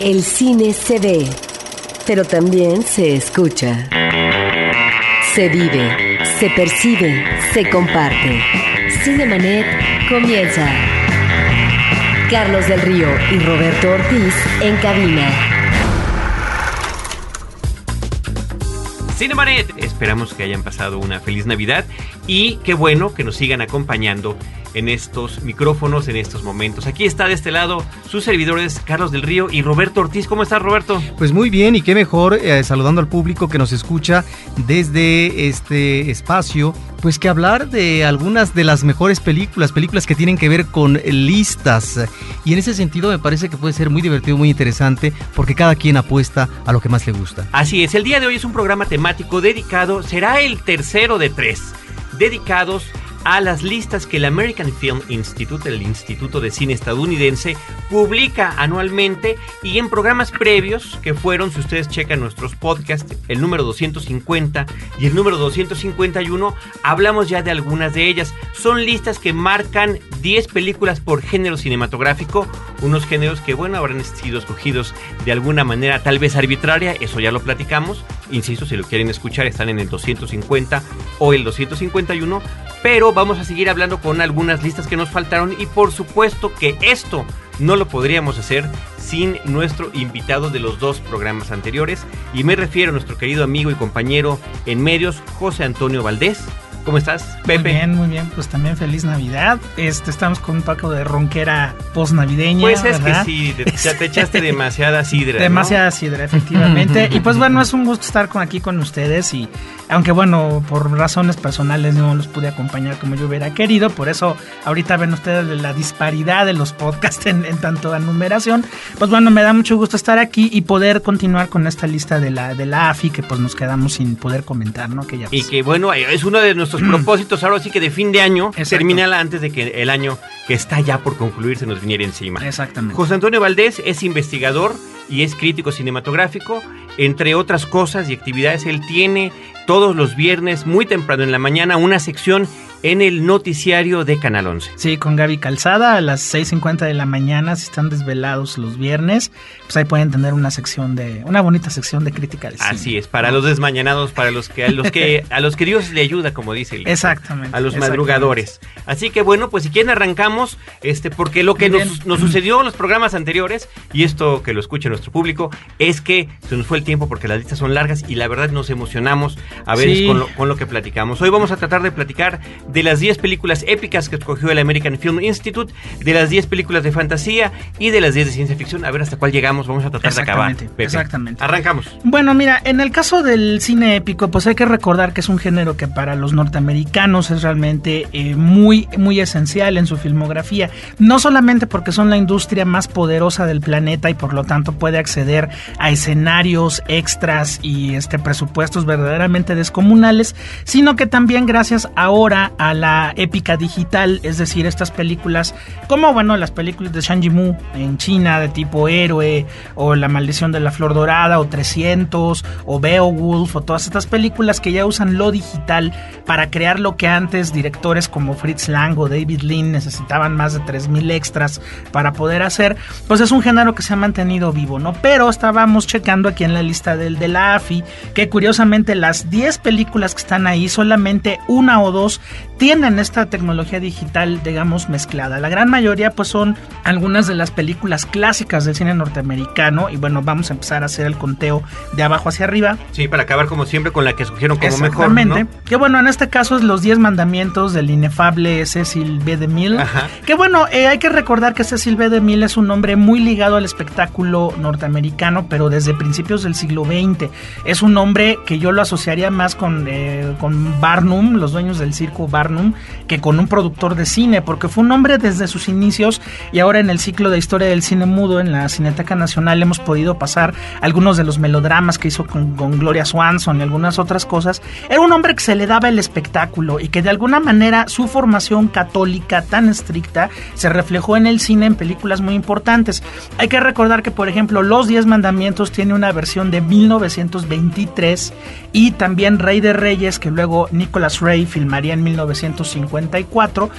El cine se ve, pero también se escucha. Se vive, se percibe, se comparte. Cinemanet comienza. Carlos del Río y Roberto Ortiz en cabina. Cinemanet, esperamos que hayan pasado una feliz Navidad y qué bueno que nos sigan acompañando en estos micrófonos, en estos momentos. Aquí está de este lado sus servidores Carlos del Río y Roberto Ortiz. ¿Cómo estás, Roberto? Pues muy bien y qué mejor eh, saludando al público que nos escucha desde este espacio, pues que hablar de algunas de las mejores películas, películas que tienen que ver con listas. Y en ese sentido me parece que puede ser muy divertido, muy interesante, porque cada quien apuesta a lo que más le gusta. Así es, el día de hoy es un programa temático dedicado, será el tercero de tres, dedicados a las listas que el American Film Institute, el Instituto de Cine estadounidense, publica anualmente y en programas previos que fueron, si ustedes checan nuestros podcasts, el número 250 y el número 251, hablamos ya de algunas de ellas. Son listas que marcan 10 películas por género cinematográfico, unos géneros que, bueno, habrán sido escogidos de alguna manera tal vez arbitraria, eso ya lo platicamos. Insisto, si lo quieren escuchar, están en el 250 o el 251 pero vamos a seguir hablando con algunas listas que nos faltaron y por supuesto que esto no lo podríamos hacer sin nuestro invitado de los dos programas anteriores. Y me refiero a nuestro querido amigo y compañero en medios José Antonio Valdés ¿Cómo estás, Pepe? Muy bien, muy bien. Pues también feliz Navidad. Este, estamos con un poco de ronquera post-navideña. Pues es que sí, ya te echaste demasiada sidra. Demasiada sidra, efectivamente. y pues bueno, es un gusto estar con, aquí con ustedes. Y aunque bueno, por razones personales no los pude acompañar como yo hubiera querido. Por eso ahorita ven ustedes la disparidad de los podcasts en, tanto a numeración. Pues bueno, me da mucho gusto estar aquí y poder continuar con esta lista de la, de la AFI que pues nos quedamos sin poder comentar, ¿no? Que ya y que bueno, es uno de nuestros nuestros propósitos ahora sí que de fin de año, terminala antes de que el año que está ya por concluir se nos viniera encima. Exactamente. José Antonio Valdés es investigador y es crítico cinematográfico. Entre otras cosas y actividades, él tiene todos los viernes, muy temprano en la mañana, una sección en el noticiario de Canal 11. Sí, con Gaby Calzada a las 6.50 de la mañana, si están desvelados los viernes, pues ahí pueden tener una sección de, una bonita sección de crítica de cine. Así es, para los desmañanados, para los que, a los que, a los que Dios le ayuda, como dice el Exactamente. A los madrugadores. Así que bueno, pues si quieren arrancamos, este, porque lo que nos, nos, sucedió en los programas anteriores, y esto que lo escuche nuestro público, es que se nos fue el tiempo porque las listas son largas y la verdad nos emocionamos a veces con, lo, con lo que platicamos. Hoy vamos a tratar de platicar de las 10 películas épicas que escogió el American Film Institute, de las 10 películas de fantasía y de las 10 de ciencia ficción. A ver hasta cuál llegamos, vamos a tratar de acabar. Exactamente. Arrancamos. Bueno, mira, en el caso del cine épico, pues hay que recordar que es un género que para los norteamericanos es realmente eh, muy, muy esencial en su filmografía. No solamente porque son la industria más poderosa del planeta y por lo tanto puede acceder a escenarios extras y este presupuestos verdaderamente descomunales, sino que también gracias ahora a la épica digital, es decir, estas películas como bueno, las películas de Shang Yimou en China de tipo héroe o La maldición de la flor dorada o 300 o Beowulf o todas estas películas que ya usan lo digital para crear lo que antes directores como Fritz Lang o David Lean necesitaban más de 3000 extras para poder hacer, pues es un género que se ha mantenido vivo, ¿no? Pero estábamos checando aquí en la lista del de la AFI que curiosamente las 10 películas que están ahí solamente una o dos tienen esta tecnología digital, digamos, mezclada. La gran mayoría, pues, son algunas de las películas clásicas del cine norteamericano. Y bueno, vamos a empezar a hacer el conteo de abajo hacia arriba. Sí, para acabar como siempre con la que escogieron como mejor. ¿no? Que bueno, en este caso es los 10 mandamientos del inefable Cecil B. DeMille. Ajá. Que bueno, eh, hay que recordar que Cecil B. DeMille es un hombre muy ligado al espectáculo norteamericano, pero desde principios del siglo XX. Es un hombre que yo lo asociaría más con, eh, con Barnum, los dueños del circo Barnum que con un productor de cine, porque fue un hombre desde sus inicios y ahora en el ciclo de historia del cine mudo en la Cineteca Nacional hemos podido pasar algunos de los melodramas que hizo con, Gloria Swanson y algunas otras cosas. Era un hombre que se le daba el espectáculo y que de alguna manera su formación católica tan estricta se reflejó en el cine en películas muy importantes. Hay que recordar que, por ejemplo, Los Diez Mandamientos tiene una versión de 1923 y también Rey de Reyes, que luego Nicholas Ray filmaría en 1954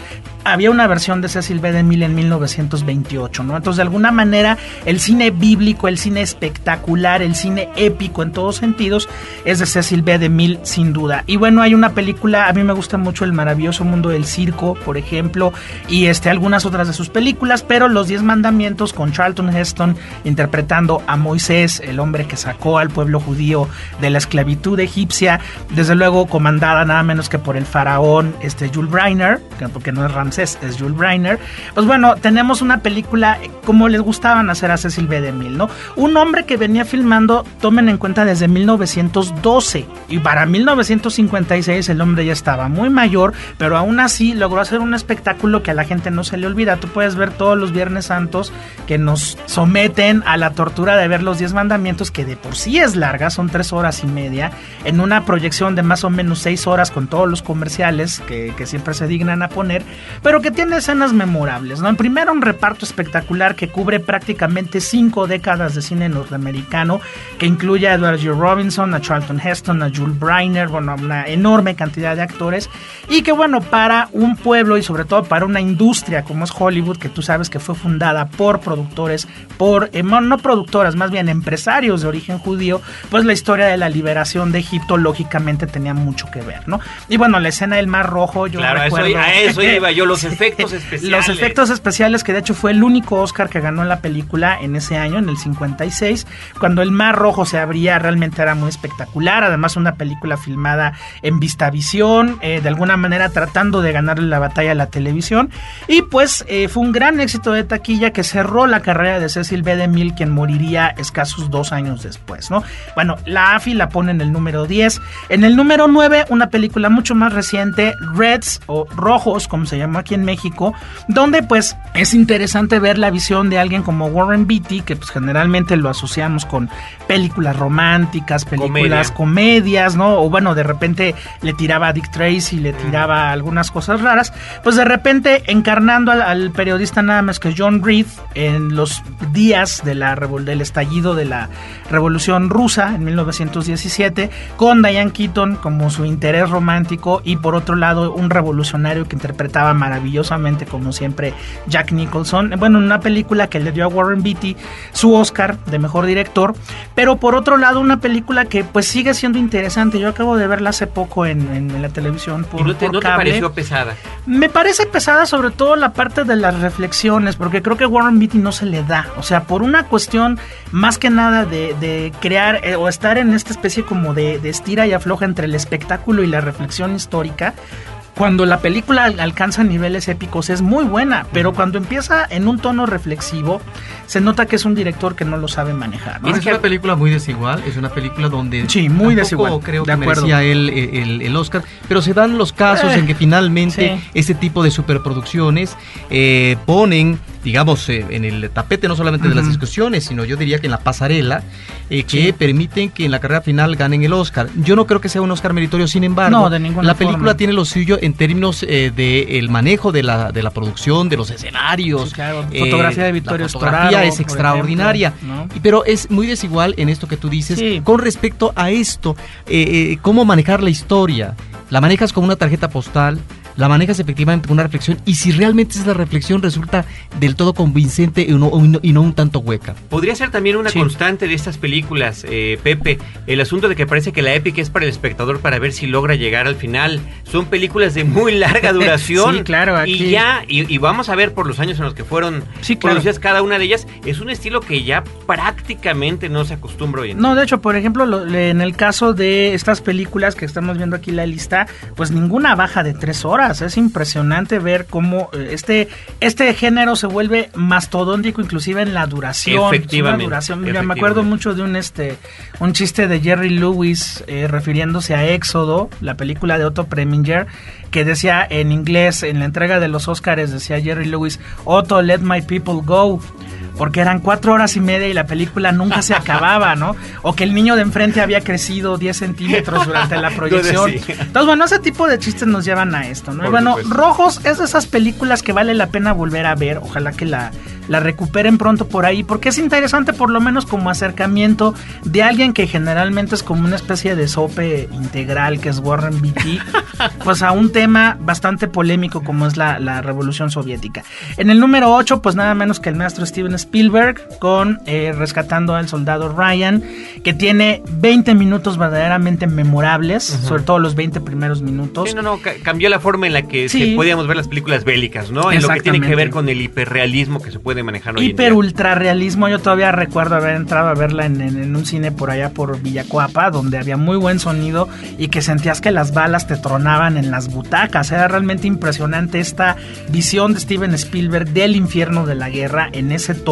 había una versión de Cecil B. DeMille en 1928, ¿no? Entonces, de alguna manera, el cine bíblico, el cine espectacular, el cine épico en todos sentidos, es de Cecil B. DeMille, sin duda. Y bueno, hay una película, a mí me gusta mucho El maravilloso mundo del circo, por ejemplo, y este, algunas otras de sus películas, pero Los Diez Mandamientos con Charlton Heston interpretando a Moisés, el hombre que sacó al pueblo judío de la esclavitud egipcia, desde luego comandada nada menos que por el faraón este, Jules Breiner, porque no es Ramsés, es Jules Breiner. Pues bueno, tenemos una película como les gustaban hacer a Cecil B. DeMille, ¿no? Un hombre que venía filmando, tomen en cuenta, desde 1912 y para 1956 el hombre ya estaba muy mayor, pero aún así logró hacer un espectáculo que a la gente no se le olvida. Tú puedes ver todos los Viernes Santos que nos someten a la tortura de ver los 10 mandamientos, que de por sí es larga, son tres horas y media, en una proyección de más o menos seis horas con todos los comerciales que, que siempre se dignan a poner, pero que tiene escenas memorables, ¿no? En primero un reparto espectacular que cubre prácticamente cinco décadas de cine norteamericano, que incluye a Edward G. Robinson, a Charlton Heston, a Jules Breiner, bueno, una enorme cantidad de actores, y que bueno, para un pueblo y sobre todo para una industria como es Hollywood, que tú sabes que fue fundada por productores, por, eh, no productoras, más bien empresarios de origen judío, pues la historia de la liberación de Egipto lógicamente tenía mucho que ver, ¿no? Y bueno, la escena del Mar Rojo, yo claro, recuerdo... Eso, a eso iba yo, los efectos especiales. Los efectos especiales, que de hecho fue el único Oscar que ganó en la película en ese año, en el 56, cuando el Mar Rojo se abría, realmente era muy espectacular, además una película filmada en Vistavisión, eh, de alguna manera tratando de ganarle la batalla a la televisión, y pues eh, fue un gran éxito de taquilla que cerró la carrera de Cecil B. DeMille, quien moriría escasos dos años después, ¿no? Bueno, la AFI la pone en el número 10. En el número 9, una película mucho más reciente, Reds o Rojos, como se llama aquí en México, donde pues es interesante ver la visión de alguien como Warren Beatty, que pues generalmente lo asociamos con películas románticas, películas comedias, ¿no? O bueno, de repente le tiraba a Dick Tracy, le tiraba algunas cosas raras, pues de repente encarnando al, al periodista nada más que John Reed en los días de la del estallido de la Revolución Rusa en 1917, con Diane Keaton como su interés romántico y por otro lado un revolucionario que interpretaba maravillosamente como siempre Jack Nicholson. Bueno, una película que le dio a Warren Beatty su Oscar de mejor director, pero por otro lado una película que pues sigue siendo interesante. Yo acabo de verla hace poco en, en la televisión por, ¿Y no te, por ¿no te cable. pareció pesada? Me parece pesada sobre todo la parte de las reflexiones, porque creo que Warren Beatty no se le da. O sea, por una cuestión más que nada de, de crear eh, o estar en esta especie como de, de estira y afloja entre el espectáculo y la reflexión histórica. Cuando la película al- alcanza niveles épicos es muy buena, pero cuando empieza en un tono reflexivo, se nota que es un director que no lo sabe manejar. ¿no? Es una película muy desigual, es una película donde Sí, muy desigual, creo de que acuerdo. merecía él el, el- el Oscar, pero se dan los casos Eh, en que finalmente sí. este tipo de superproducciones eh, ponen, digamos, eh, en el tapete no solamente de las discusiones, sino yo diría que en la pasarela, eh, que Sí. permiten que en la carrera final ganen el Oscar. Yo no creo que sea un Oscar meritorio, sin embargo, No, de ninguna la película forma. tiene lo suyo en términos eh, de el manejo de la, de la producción, de los escenarios. Sí, claro. eh, Fotografía de la Vittorio fotografía Storaro, es extraordinaria. ejemplo, Pero es muy desigual en esto que tú dices Sí. con respecto a esto, eh, eh, cómo manejar la historia. La manejas como una tarjeta postal, la manejas efectivamente con una reflexión y si realmente esa reflexión resulta del todo convincente y no, y no- un tanto hueca. Podría ser también una Sí. constante de estas películas, eh, Pepe, el asunto de que parece que la épica es para el espectador para ver si logra llegar al final. Son películas de muy larga duración. Sí, claro, aquí- Y ya, y, y vamos a ver por los años en los que fueron Sí, claro. producidas cada una de ellas, es un estilo que ya prácticamente no se acostumbra hoy en No, de hecho, por ejemplo, lo- en el caso de estas películas que estamos viendo aquí la lista, pues ninguna baja de tres horas. Es impresionante ver cómo eh, este, este género se vuelve mastodóntico, inclusive en la duración. Efectivamente, duración. Mira, me efectivamente. acuerdo mucho de un este un chiste de Jerry Lewis eh, refiriéndose a Éxodo, la película de Otto Preminger, que decía en inglés, en la entrega de los Oscars, decía Jerry Lewis, Otto, let my people go. Porque eran cuatro horas y media y la película nunca se acababa, ¿no? O que el niño de enfrente había crecido 10 centímetros durante la proyección. Entonces, bueno, ese tipo de chistes nos llevan a esto, ¿no? Y bueno. Rojos es de esas películas que vale la pena volver a ver. Ojalá que la la recuperen pronto por ahí, porque es interesante por lo menos como acercamiento de alguien que generalmente es como una especie de sope integral que es Warren Beatty, pues a un tema bastante polémico como es la, la Revolución Soviética. En el número 8, pues nada menos que el maestro Steven Spielberg con eh, Rescatando al Soldado Ryan, que tiene 20 minutos verdaderamente memorables, sobre todo los 20 primeros minutos. Sí, no, no, cambió la forma en la que, podíamos ver las películas bélicas, ¿no? En lo que tiene que ver con el hiperrealismo que se puede manejar hoy Hiper ultra realismo, yo todavía recuerdo haber entrado a verla en, un cine por allá por Villacuapa, donde había muy buen sonido y que sentías que las balas te tronaban en las butacas. Era realmente impresionante esta visión de Steven Spielberg del infierno de la guerra en ese tono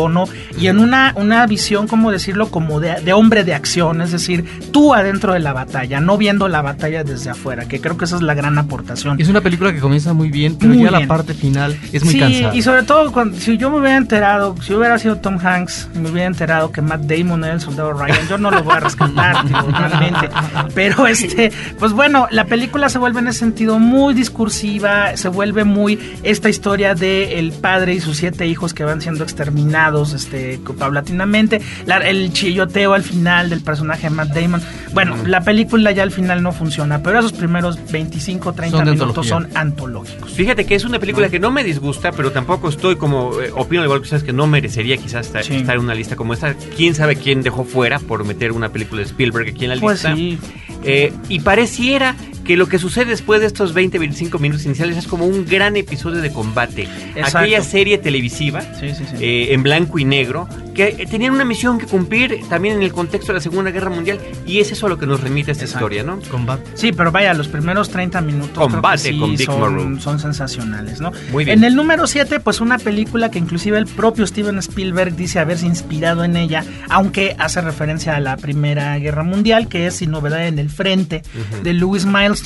y en una, una visión, como decirlo, como de, de hombre de acción, es decir, tú adentro de la batalla, no viendo la batalla desde afuera, que creo que esa es la gran aportación. Es una película que comienza muy bien, pero ya la parte final es muy sí, Y sobre todo, cuando, si yo me hubiera enterado, si hubiera sido Tom Hanks, me hubiera enterado que Matt Damon era el soldado Ryan, yo no lo voy a rescatar, realmente. Pero este, pues bueno, la película se vuelve en ese sentido muy discursiva, se vuelve muy esta historia de el padre y sus siete hijos que van siendo exterminados este, paulatinamente, el chilloteo al final del personaje de Matt Damon. Bueno, la película ya al final no funciona, pero esos primeros 25, 30 minutos son antológicos. Fíjate que es una película que no me disgusta, pero tampoco estoy como, eh, opino igual que ustedes, que no merecería quizás estar, en una lista como esta. ¿Quién sabe quién dejó fuera por meter una película de Spielberg aquí en la pues lista? Sí. Eh, y pareciera que lo que sucede después de estos 20, 25 minutos iniciales es como un gran episodio de combate. Aquella serie televisiva eh, en blanco y negro que tenían una misión que cumplir también en el contexto de la Segunda Guerra Mundial y es eso lo que nos remite a esta historia, ¿no? Combate. Sí, pero vaya, los primeros 30 minutos Combate con son, son, sensacionales, ¿no? Muy bien. En el número 7, pues una película que inclusive el propio Steven Spielberg dice haberse inspirado en ella, aunque hace referencia a la Primera Guerra Mundial, que es Sin Novedad en el Frente, de Louis Miles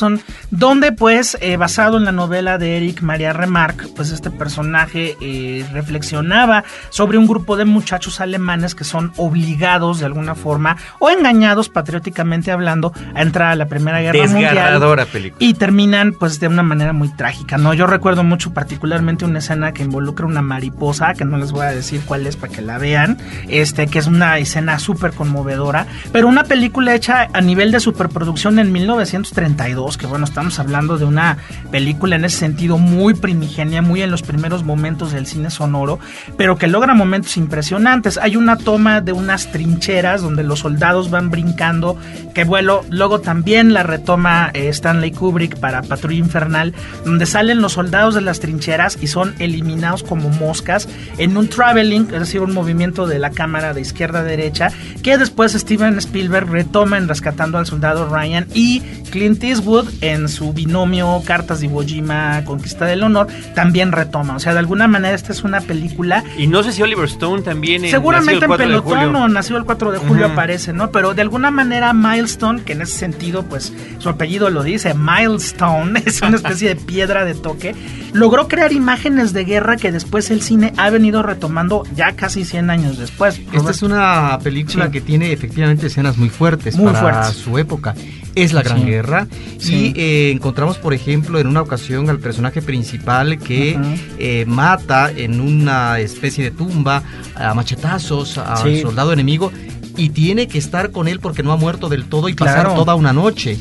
donde pues eh, basado en la novela de Eric Maria Remarque, pues este personaje eh, reflexionaba sobre un grupo de muchachos alemanes que son obligados de alguna forma o engañados patrióticamente hablando a entrar a la Primera Guerra Mundial película. y terminan pues de una manera muy trágica, ¿no? Yo recuerdo mucho particularmente una escena que involucra una mariposa, que no les voy a decir cuál es para que la vean, este que es una escena súper conmovedora, pero una película hecha a nivel de superproducción en 1932 que bueno, estamos hablando de una película en ese sentido muy primigenia, muy en los primeros momentos del cine sonoro, pero que logra momentos impresionantes. Hay una toma de unas trincheras donde los soldados van brincando, que vuelo, luego también la retoma eh, Stanley Kubrick para Patrulla Infernal, donde salen los soldados de las trincheras y son eliminados como moscas en un traveling, es decir, un movimiento de la cámara de izquierda a derecha, que después Steven Spielberg retoma en Rescatando al Soldado Ryan y Clint Eastwood en su binomio Cartas de Iwo Jima, Conquista del Honor, también retoma. O sea, de alguna manera esta es una película. Y no sé si Oliver Stone también. Seguramente en Pelotón o Nació el 4 de julio aparece, ¿no? Pero de alguna manera Milestone, que en ese sentido, pues su apellido lo dice, Milestone, es una especie de piedra de toque, logró crear imágenes de guerra que después el cine ha venido retomando ya casi 100 años después. Esta es una película que tiene efectivamente escenas muy fuertes muy para su época. Es la Gran Guerra. Y eh, encontramos, por ejemplo, en una ocasión al personaje principal que eh, mata en una especie de tumba a machetazos al soldado enemigo y tiene que estar con él porque no ha muerto del todo y pasar toda una noche.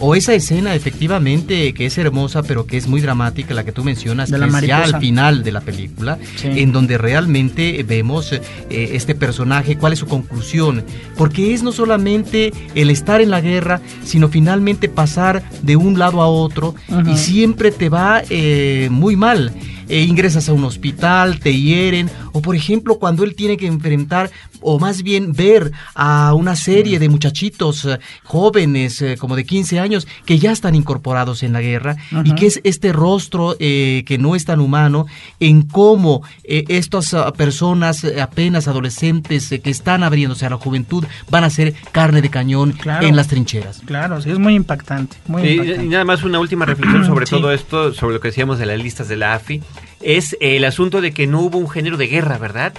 O esa escena efectivamente que es hermosa pero que es muy dramática, la que tú mencionas, que es ya al final de la película, en donde realmente vemos eh, este personaje, cuál es su conclusión, porque es no solamente el estar en la guerra, sino finalmente pasar de un lado a otro y siempre te va eh, muy mal. E ingresas a un hospital, te hieren, o por ejemplo cuando él tiene que enfrentar o más bien ver a una serie de muchachitos eh, jóvenes eh, como de 15 años que ya están incorporados en la guerra y que es este rostro eh, que no es tan humano en cómo estas ah, personas apenas adolescentes que están abriéndose a la juventud van a ser carne de cañón en las trincheras. Claro, sí, es muy impactante. Y nada más una última reflexión sobre todo esto, sobre lo que decíamos de las listas de la AFI es el asunto de que no hubo un género de guerra, ¿verdad?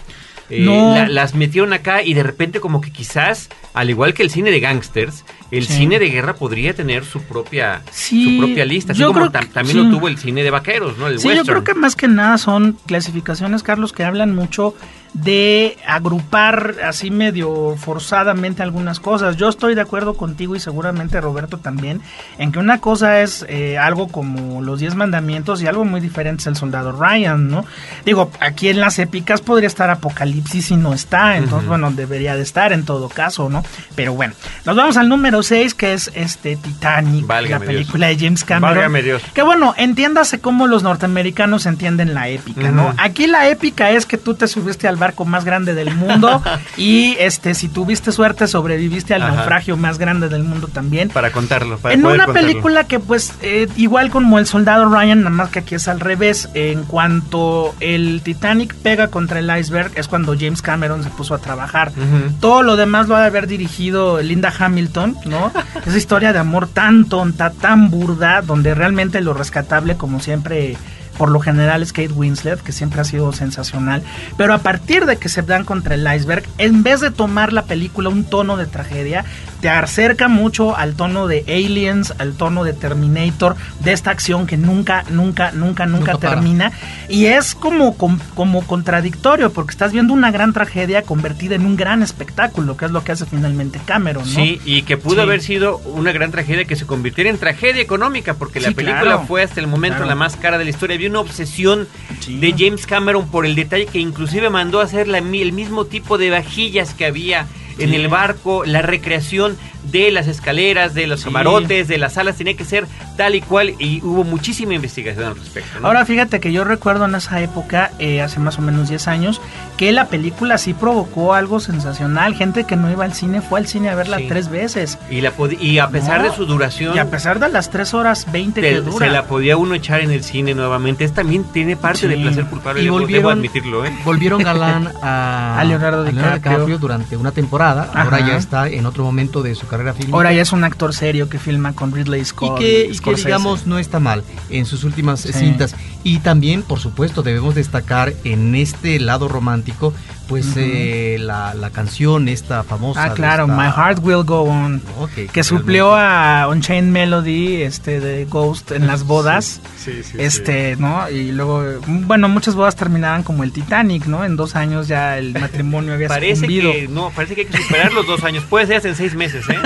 Eh, las metieron acá y de repente como que quizás, al igual que el cine de gangsters, el Sí. cine de guerra podría tener su propia, Sí, su propia lista. Así yo como creo que- también sí. lo tuvo el cine de vaqueros, ¿no? El Sí, western. yo creo que más que nada son clasificaciones, Carlos, que hablan mucho de agrupar así medio forzadamente algunas cosas. Yo estoy de acuerdo contigo y seguramente Roberto también en que una cosa es eh, algo como los Diez Mandamientos y algo muy diferente es el Soldado Ryan, ¿no? Digo, aquí en las épicas podría estar Apocalipsis y no está, entonces bueno, debería de estar en todo caso, ¿no? Pero bueno, nos vamos al número 6 que es este Titanic, Válgame la Dios. película de James Cameron. Válgame Dios. Que bueno, entiéndase cómo los norteamericanos entienden la épica, ¿no? Aquí la épica es que tú te subiste al barco más grande del mundo y este si tuviste suerte sobreviviste al Ajá. naufragio más grande del mundo también. Para contarlo, para en poder una contarlo. película que pues eh, igual como el soldado Ryan, nada más que aquí es al revés, en cuanto el Titanic pega contra el iceberg es cuando James Cameron se puso a trabajar. Todo lo demás lo ha de haber dirigido Linda Hamilton, ¿no? Esa historia de amor tan tonta, tan burda, donde realmente lo rescatable, como siempre, por lo general es Kate Winslet, que siempre ha sido sensacional. Pero a partir de que se dan contra el iceberg, en vez de tomar la película un tono de tragedia, te acerca mucho al tono de Aliens, al tono de Terminator, de esta acción que nunca, nunca, nunca, nunca Nunca para. termina. Y es como, com- como contradictorio, porque estás viendo una gran tragedia convertida en un gran espectáculo, que es lo que hace finalmente Cameron, ¿no? Sí, y que pudo Sí. haber sido una gran tragedia que se convirtiera en tragedia económica, porque la película claro. fue hasta el momento Claro. la más cara de la historia. Había una obsesión Sí. de James Cameron por el detalle que inclusive mandó a hacer la el mismo tipo de vajillas que había en el barco, la recreación de las escaleras, de los Sí. camarotes, de las salas, tenía que ser tal y cual y hubo muchísima investigación al respecto. ¿no? Ahora fíjate que yo recuerdo en esa época, eh, hace más o menos 10 años, que la película sí provocó algo sensacional. Gente que no iba al cine fue al cine a verla Sí. tres veces. y, la pod- y a pesar No, de su duración, Y a pesar de las 3 horas 20 te- que dura. se la podía uno echar en el cine nuevamente. Es también tiene parte Sí. de placer culpable, Y debo- debo volvieron- admitirlo, ¿eh? Volvieron galán a, A Leonardo DiCaprio. durante una temporada. Ahora Ajá. ya está en otro momento de su carrera fílmica. Ahora ya es un actor serio que filma con Ridley y Scott. que, y que, digamos no está mal en sus últimas Sí. cintas y también por supuesto debemos destacar en este lado romántico pues eh, la, la canción esta famosa Ah, claro, esta- My Heart Will Go On. ¿no? que, suplió a Unchained Melody este de Ghost en las bodas. Sí, sí, este, ¿no? Y luego, bueno, muchas bodas terminaban como el Titanic, ¿no? En dos años ya el matrimonio había Parece sucumbido. que no, parece que hay que superar los dos años. Puede ser hasta en seis meses, ¿eh?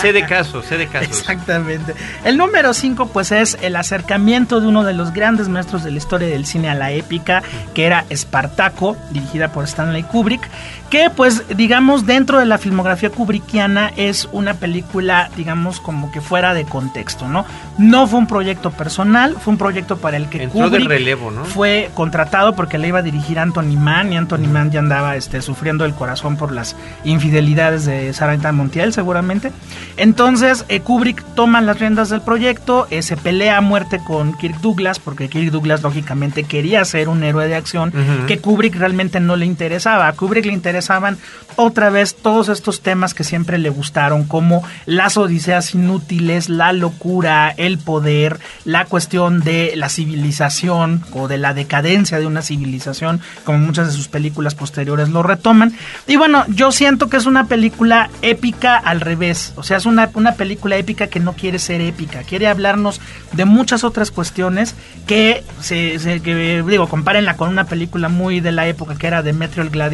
sé de casos, sé de casos. Exactamente. El número 5, pues, es el acercamiento de uno de los grandes maestros de la historia del cine a la épica, que era Espartaco, dirigida por Stanley Kubrick, que, pues, digamos, dentro de la filmografía kubrickiana es una película, digamos, como que fuera de contexto, ¿no? No fue un proyecto personal, fue un proyecto para el que Entró de Kubrick relevo, ¿no? fue contratado porque le iba a dirigir Anthony Mann y Anthony Mann ya andaba este, sufriendo el corazón por las infidelidades de Sarita Montiel seguramente. Entonces eh, Kubrick toma las riendas del proyecto, eh, se pelea a muerte con Kirk Douglas porque Kirk Douglas lógicamente quería ser un héroe de acción que Kubrick realmente no le interesaba. A Kubrick le interesaban otra vez todos estos temas que siempre le gustaron como las odiseas inútiles, la locura, el poder, la cuestión de la civilización o de la decadencia de una civilización, como muchas de sus películas posteriores lo retoman. Y bueno, yo siento que es una película épica al revés, o sea, es una, una película épica que no quiere ser épica, quiere hablarnos de muchas otras cuestiones que digo, compárenla con una película muy de la época que era Demetrio el Gladiador,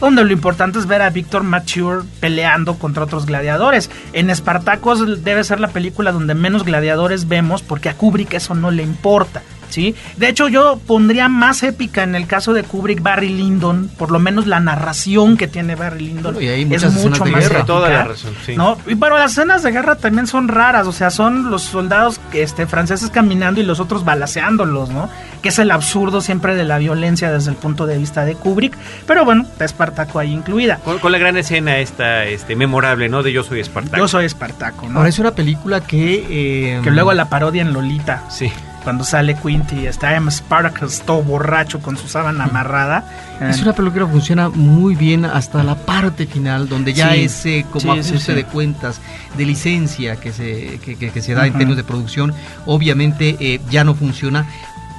donde lo importante es ver a Víctor Mature peleando contra otros gladiadores. En Espartacos debe ser la película donde menos gladiadores vemos porque a Kubrick eso no le importa. ¿Sí? De hecho, yo pondría más épica en el caso de Kubrick Barry Lyndon, por lo menos la narración que tiene Barry Lyndon y hay es mucho de más guerra. épica, Toda la razón, sí. ¿no? Y pero las escenas de guerra también son raras, o sea, son los soldados este, franceses caminando y los otros balaceándolos, ¿no? Que es el absurdo siempre de la violencia desde el punto de vista de Kubrick, pero bueno, está Espartaco ahí incluida. Con, con la gran escena esta este, memorable, ¿no? De Yo soy Espartaco. Yo soy Espartaco, ¿no? ahora es una película que eh, Que luego la parodia en Lolita, Sí. Cuando sale Quinty y está M. Spartacus todo borracho con su sábana amarrada. Es una película que funciona muy bien hasta la parte final, donde ya Sí. ese como Sí, ajuste sí. de cuentas, de licencia que se, que, que- que se da en términos de producción, obviamente eh, ya no funciona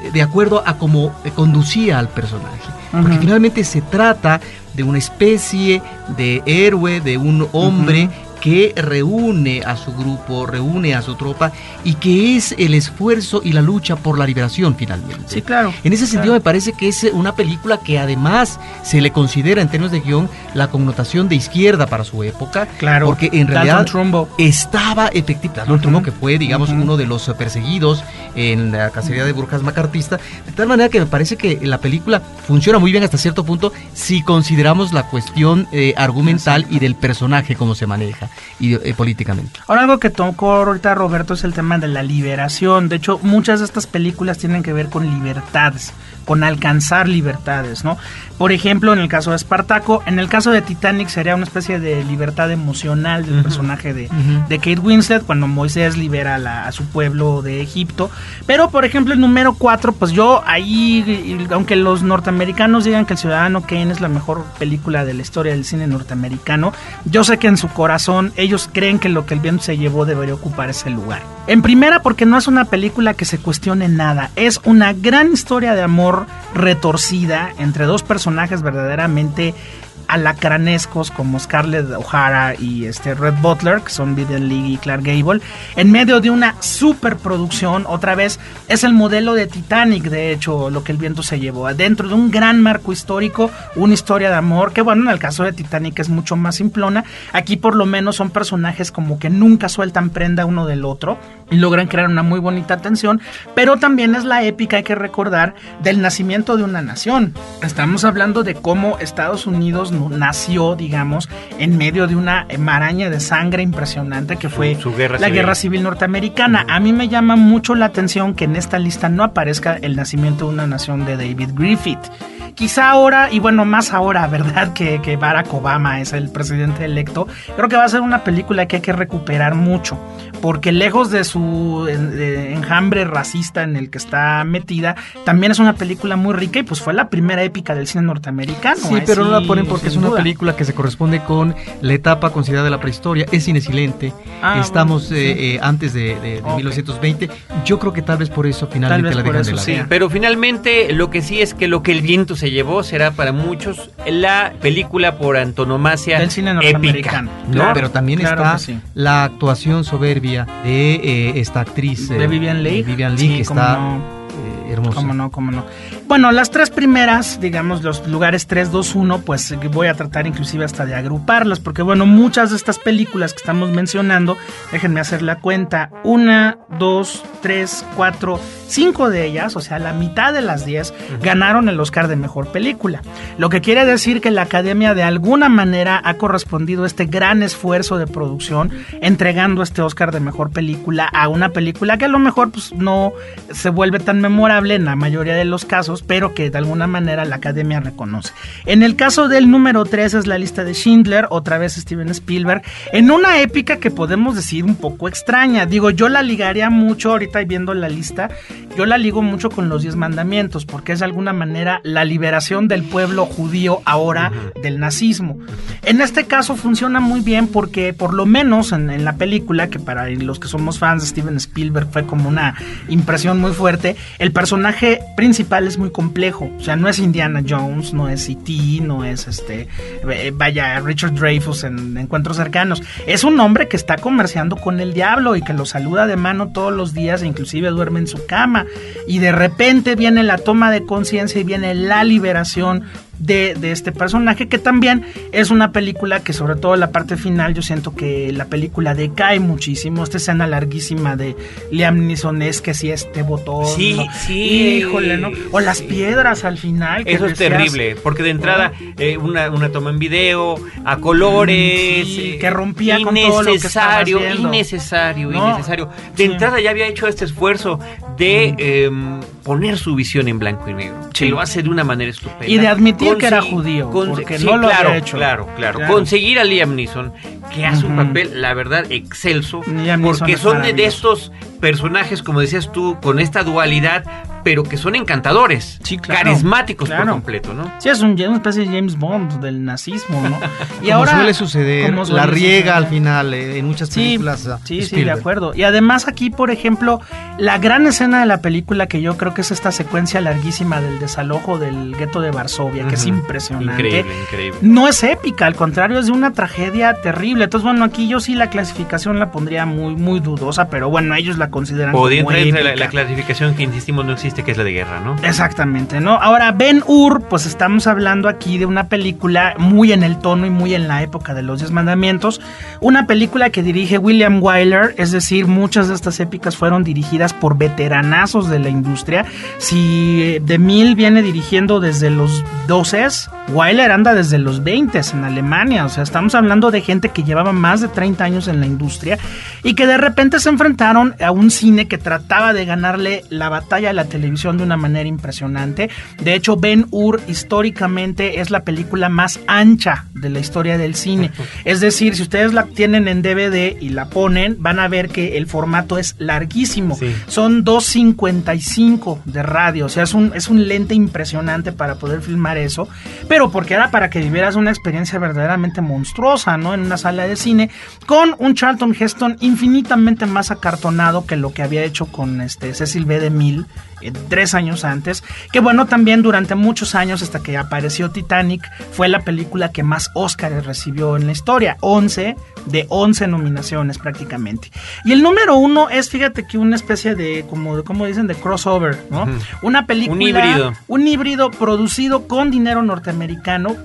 eh, de acuerdo a cómo eh, conducía al personaje. Porque finalmente se trata de una especie de héroe, de un hombre. Que reúne a su grupo, reúne a su tropa y que es el esfuerzo y la lucha por la liberación finalmente. Sí, claro. En ese sentido claro. me parece que es una película que además se le considera en términos de guion la connotación de izquierda para su época. Claro. Porque en realidad Trumbo. estaba efectivo. Dalton Trumbo, que fue, digamos, uno de los perseguidos en la cacería de brujas macartista. De tal manera que me parece que la película funciona muy bien hasta cierto punto si consideramos la cuestión eh, argumental y del personaje, cómo se maneja eh, políticamente. Ahora algo que tocó ahorita Roberto es el tema de la liberación. De hecho, muchas de estas películas tienen que ver con libertades, con alcanzar libertades, ¿no? Por ejemplo, en el caso de Espartaco, en el caso de Titanic sería una especie de libertad emocional del personaje de, de Kate Winslet cuando Moisés libera a, la- a su pueblo de Egipto. Pero, por ejemplo, el número 4, pues yo ahí, aunque los norteamericanos digan que El Ciudadano Kane es la mejor película de la historia del cine norteamericano, yo sé que en su corazón ellos creen que lo que el viento se llevó debería ocupar ese lugar. En primera, porque no es una película que se cuestione nada, es una gran historia de amor retorcida entre dos personajes verdaderamente alacranescos como Scarlett O'Hara y este Red Butler, que son Vivian Leigh y Clark Gable, en medio de una superproducción, otra vez es el modelo de Titanic, de hecho, lo que el viento se llevó, dentro de un gran marco histórico, una historia de amor, que bueno, en el caso de Titanic es mucho más simplona, aquí por lo menos son personajes como que nunca sueltan prenda uno del otro y logran crear una muy bonita tensión, pero también es la épica, hay que recordar, del nacimiento de una nación. Estamos hablando de cómo Estados Unidos nació, digamos, en medio de una maraña de sangre impresionante que fue su guerra la civil. guerra civil norteamericana. A mí me llama mucho la atención que en esta lista no aparezca el nacimiento de una nación de David Griffith. Quizá ahora, y bueno, más ahora, ¿verdad? Que, que Barack Obama es el presidente electo. Creo que va a ser una película que hay que recuperar mucho. Porque lejos de su enjambre racista en el que está metida, también es una película muy rica y pues fue la primera épica del cine norteamericano. Sí, ¿eh? pero no la ponen porque es una duda. película que se corresponde con la etapa considerada de la prehistoria. Es cine silente. Ah, Estamos bueno, sí. eh, eh, antes de, de- de Ok. 1920. Yo creo que tal vez por eso finalmente la dejan de lado. Sí, pero finalmente lo que sí es que lo que el viento se llevó será para muchos la película por antonomasia Del cine épica, norteamericano. ¿no? No, pero también Claro está sí. la actuación soberbia de eh, esta actriz. De eh, Vivian Leigh. Vivian Leigh, Sí, que está no. eh, hermosa. Cómo no, cómo no. Bueno, las tres primeras, digamos, los lugares 3, 2, 1, pues eh, voy a tratar inclusive hasta de agruparlas, porque bueno, muchas de estas películas que estamos mencionando, déjenme hacer la cuenta, una, dos, tres, cuatro, cinco de ellas, o sea, la mitad de las 10, ganaron el Oscar de Mejor Película. Lo que quiere decir que la Academia de alguna manera ha correspondido a este gran esfuerzo de producción, entregando este Oscar de Mejor Película a una película que a lo mejor pues, no se vuelve tan memorable en la mayoría de los casos, pero que de alguna manera la Academia reconoce. En el caso del número 3 es la lista de Schindler, otra vez Steven Spielberg, en una épica que podemos decir un poco extraña. Digo, yo la ligaría mucho ahorita viendo la lista, yo la ligo mucho con los Diez Mandamientos, porque es de alguna manera la liberación del pueblo judío ahora del nazismo. En este caso funciona muy bien porque por lo menos en, en la película, que para los que somos fans de Steven Spielberg fue como una impresión muy fuerte, el personaje principal es muy complejo. O sea, no es Indiana Jones, no es E.T., no es este, eh, vaya, Richard Dreyfuss en Encuentros Cercanos. Es un hombre que está comerciando con el diablo y que lo saluda de mano todos los días e inclusive duerme en su cama. Y de repente viene la toma de conciencia y viene la liberación de, de, este personaje, que también es una película que sobre todo en la parte final yo siento que la película decae muchísimo. Esta escena larguísima de Liam Neeson es que si este botón... Sí, ¿no? sí. Híjole, ¿no? O las piedras al final. que Eso es terrible, porque de entrada eh, una, una toma en video, a colores, Sí, eh, que rompía con todo lo que estaba innecesario, haciendo. innecesario, No, innecesario. De entrada ya había hecho este esfuerzo de eh, poner su visión en blanco y negro, que lo hace de una manera estupenda. Y de admitir que era judío, porque sí, no lo claro, había hecho. Claro, claro, Claro. Conseguir a Liam Neeson, que hace un papel, la verdad, excelso, Liam porque son de, estos personajes, como decías tú, con esta dualidad pero que son encantadores, Sí, claro, carismáticos claro. por completo, ¿no? Sí, es un- una especie de James Bond del nazismo, ¿no? Y Como suele suceder, como suele la riega suceder. al final eh, en muchas películas. sí, sí, de acuerdo. Y además aquí, por ejemplo, la gran escena de la película que yo creo que es esta secuencia larguísima del desalojo del gueto de Varsovia, que es impresionante. Increíble, increíble. No es épica, al contrario, es de una tragedia terrible. Entonces, bueno, aquí yo sí la clasificación la pondría muy, muy dudosa, pero bueno, ellos la consideran Podría como entrar la, la clasificación que insistimos no existe, que es la de guerra, ¿no? Exactamente, ¿no? Ahora, Ben Hur, pues estamos hablando aquí de una película muy en el tono y muy en la época de los Diez Mandamientos. Una película que dirige William Wyler, es decir, muchas de estas épicas fueron dirigidas por veteranazos de la industria. Si eh, De Mil viene dirigiendo desde los 12, Wyler anda desde los 20 en Alemania. O sea, estamos hablando de gente que llevaba más de 30 años en la industria y que de repente se enfrentaron a un cine que trataba de ganarle la batalla a la televisión de una manera impresionante. De hecho, Ben Hur históricamente es la película más ancha de la historia del cine. Es decir, si ustedes la tienen en DVD y la ponen, van a ver que el formato es larguísimo. Sí. Son 2.55 de radio. O sea, es un, es un lente impresionante para poder filmar eso. Pero porque era para que vivieras una experiencia verdaderamente monstruosa, ¿no? En una sala de cine. Con un Charlton Heston infinitamente más acartonado que lo que había hecho con este Cecil B. DeMille eh, tres años antes. Que bueno, también durante muchos años, hasta que apareció Titanic, fue la película que más Oscars recibió en la historia. 11 de 11 nominaciones prácticamente. Y el número uno es, fíjate que una especie de, como, como dicen, de crossover, ¿no? Una película. Un híbrido. Un híbrido producido con dinero norteamericano,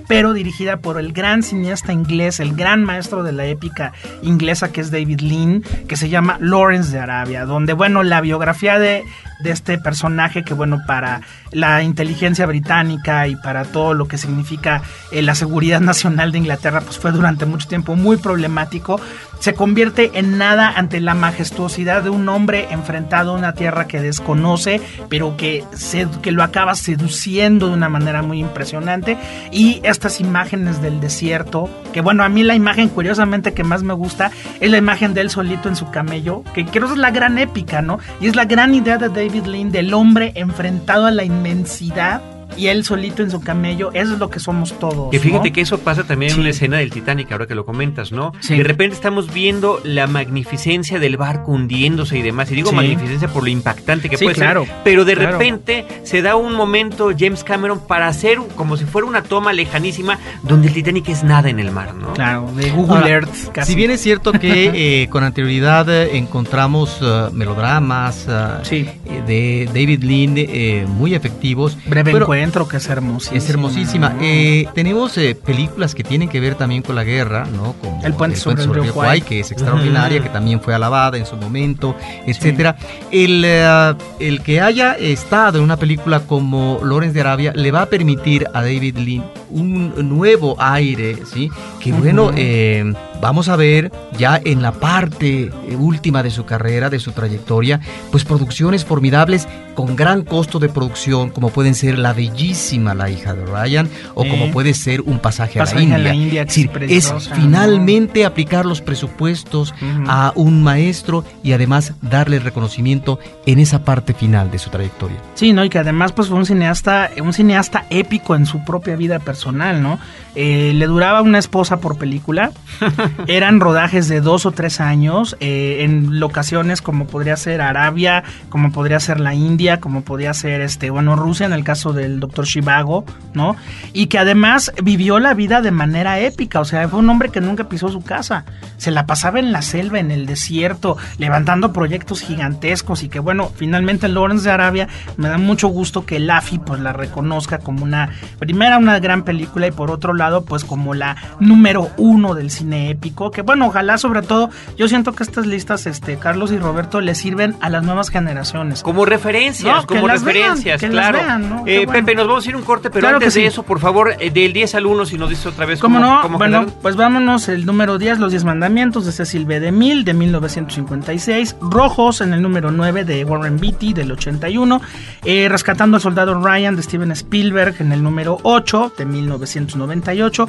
pero dirigida por el gran cineasta inglés, el gran maestro de la épica inglesa que es David Lean, que se llama Lawrence de Arabia, donde, bueno, la biografía de, de este personaje que, bueno, para la inteligencia británica y para todo lo que significa eh, la seguridad nacional de Inglaterra, pues fue durante mucho tiempo muy problemático, se convierte en nada ante la majestuosidad de un hombre enfrentado a una tierra que desconoce, pero que, se, que lo acaba seduciendo de una manera muy impresionante. Y estas imágenes del desierto, que bueno, a mí la imagen curiosamente que más me gusta es la imagen de él solito en su camello, que creo es la gran épica, ¿no? Y es la gran idea de David Lean del hombre enfrentado a la inmensidad. Y él solito en su camello, eso es lo que somos todos. Que fíjate ¿no? que eso pasa también Sí. en la escena del Titanic, ahora que lo comentas, ¿no? Sí. De repente estamos viendo la magnificencia del barco hundiéndose y demás. Y digo Sí. magnificencia por lo impactante que Sí, puede claro, ser. Pero de claro. repente se da un momento James Cameron para hacer como si fuera una toma lejanísima donde el Titanic es nada en el mar, ¿no? Claro, de Google Ahora, Earth. Casi. Si bien es cierto que eh, con anterioridad eh, encontramos eh, melodramas Sí. eh, de David Lean eh, muy efectivos, Breve pero encuentro, que es hermosísima. es hermosísima. Eh, tenemos eh, películas que tienen que ver también con la guerra, ¿no? Como El puente sobre el río que es extraordinaria, que también fue alabada en su momento, etcétera. El, eh, el que haya estado en una película como Lawrence de Arabia le va a permitir a David Lean un nuevo aire, ¿sí? Que bueno, eh, vamos a ver ya en la parte última de su carrera, de su trayectoria, pues producciones formidables con gran costo de producción, como pueden ser La Bellísima, la hija de Ryan, o Eh. como puede ser Un pasaje, Pasaje a la a India. la India, Es decir, es finalmente aplicar los presupuestos a un maestro y además darle reconocimiento en esa parte final de su trayectoria. Sí, ¿no? Y que además pues fue un cineasta, un cineasta épico en su propia vida personal, ¿no? Eh, le duraba una esposa por película. Eran rodajes de dos o tres años eh, en locaciones como podría ser Arabia, como podría ser la India, como podría ser este, bueno, Rusia en el caso del doctor Shivago, ¿no? Y que además vivió la vida de manera épica, o sea, fue un hombre que nunca pisó su casa, se la pasaba en la selva, en el desierto, levantando proyectos gigantescos y que bueno, finalmente Lawrence de Arabia me da mucho gusto que el AFI pues la reconozca como una, primera una gran película y por otro lado pues como la número uno del cine épico, que bueno, ojalá sobre todo, yo siento que estas listas, este, Carlos y Roberto, le sirven a las nuevas generaciones. Como referencias, No, como vean, referencias, claro. vean, ¿no? Qué Eh, bueno. Pepe, nos vamos a ir un corte, pero Claro antes de sí. eso, por favor, eh, del 10 al 1, si nos dices otra vez ¿Cómo cómo, no? cómo bueno, quedaron. pues vámonos, el número 10, Los Diez Mandamientos de Cecil B. DeMille de 1956, Rojos en el número 9 de Warren Beatty del 81, eh, Rescatando al Soldado Ryan de Steven Spielberg en el número 8 de 1998,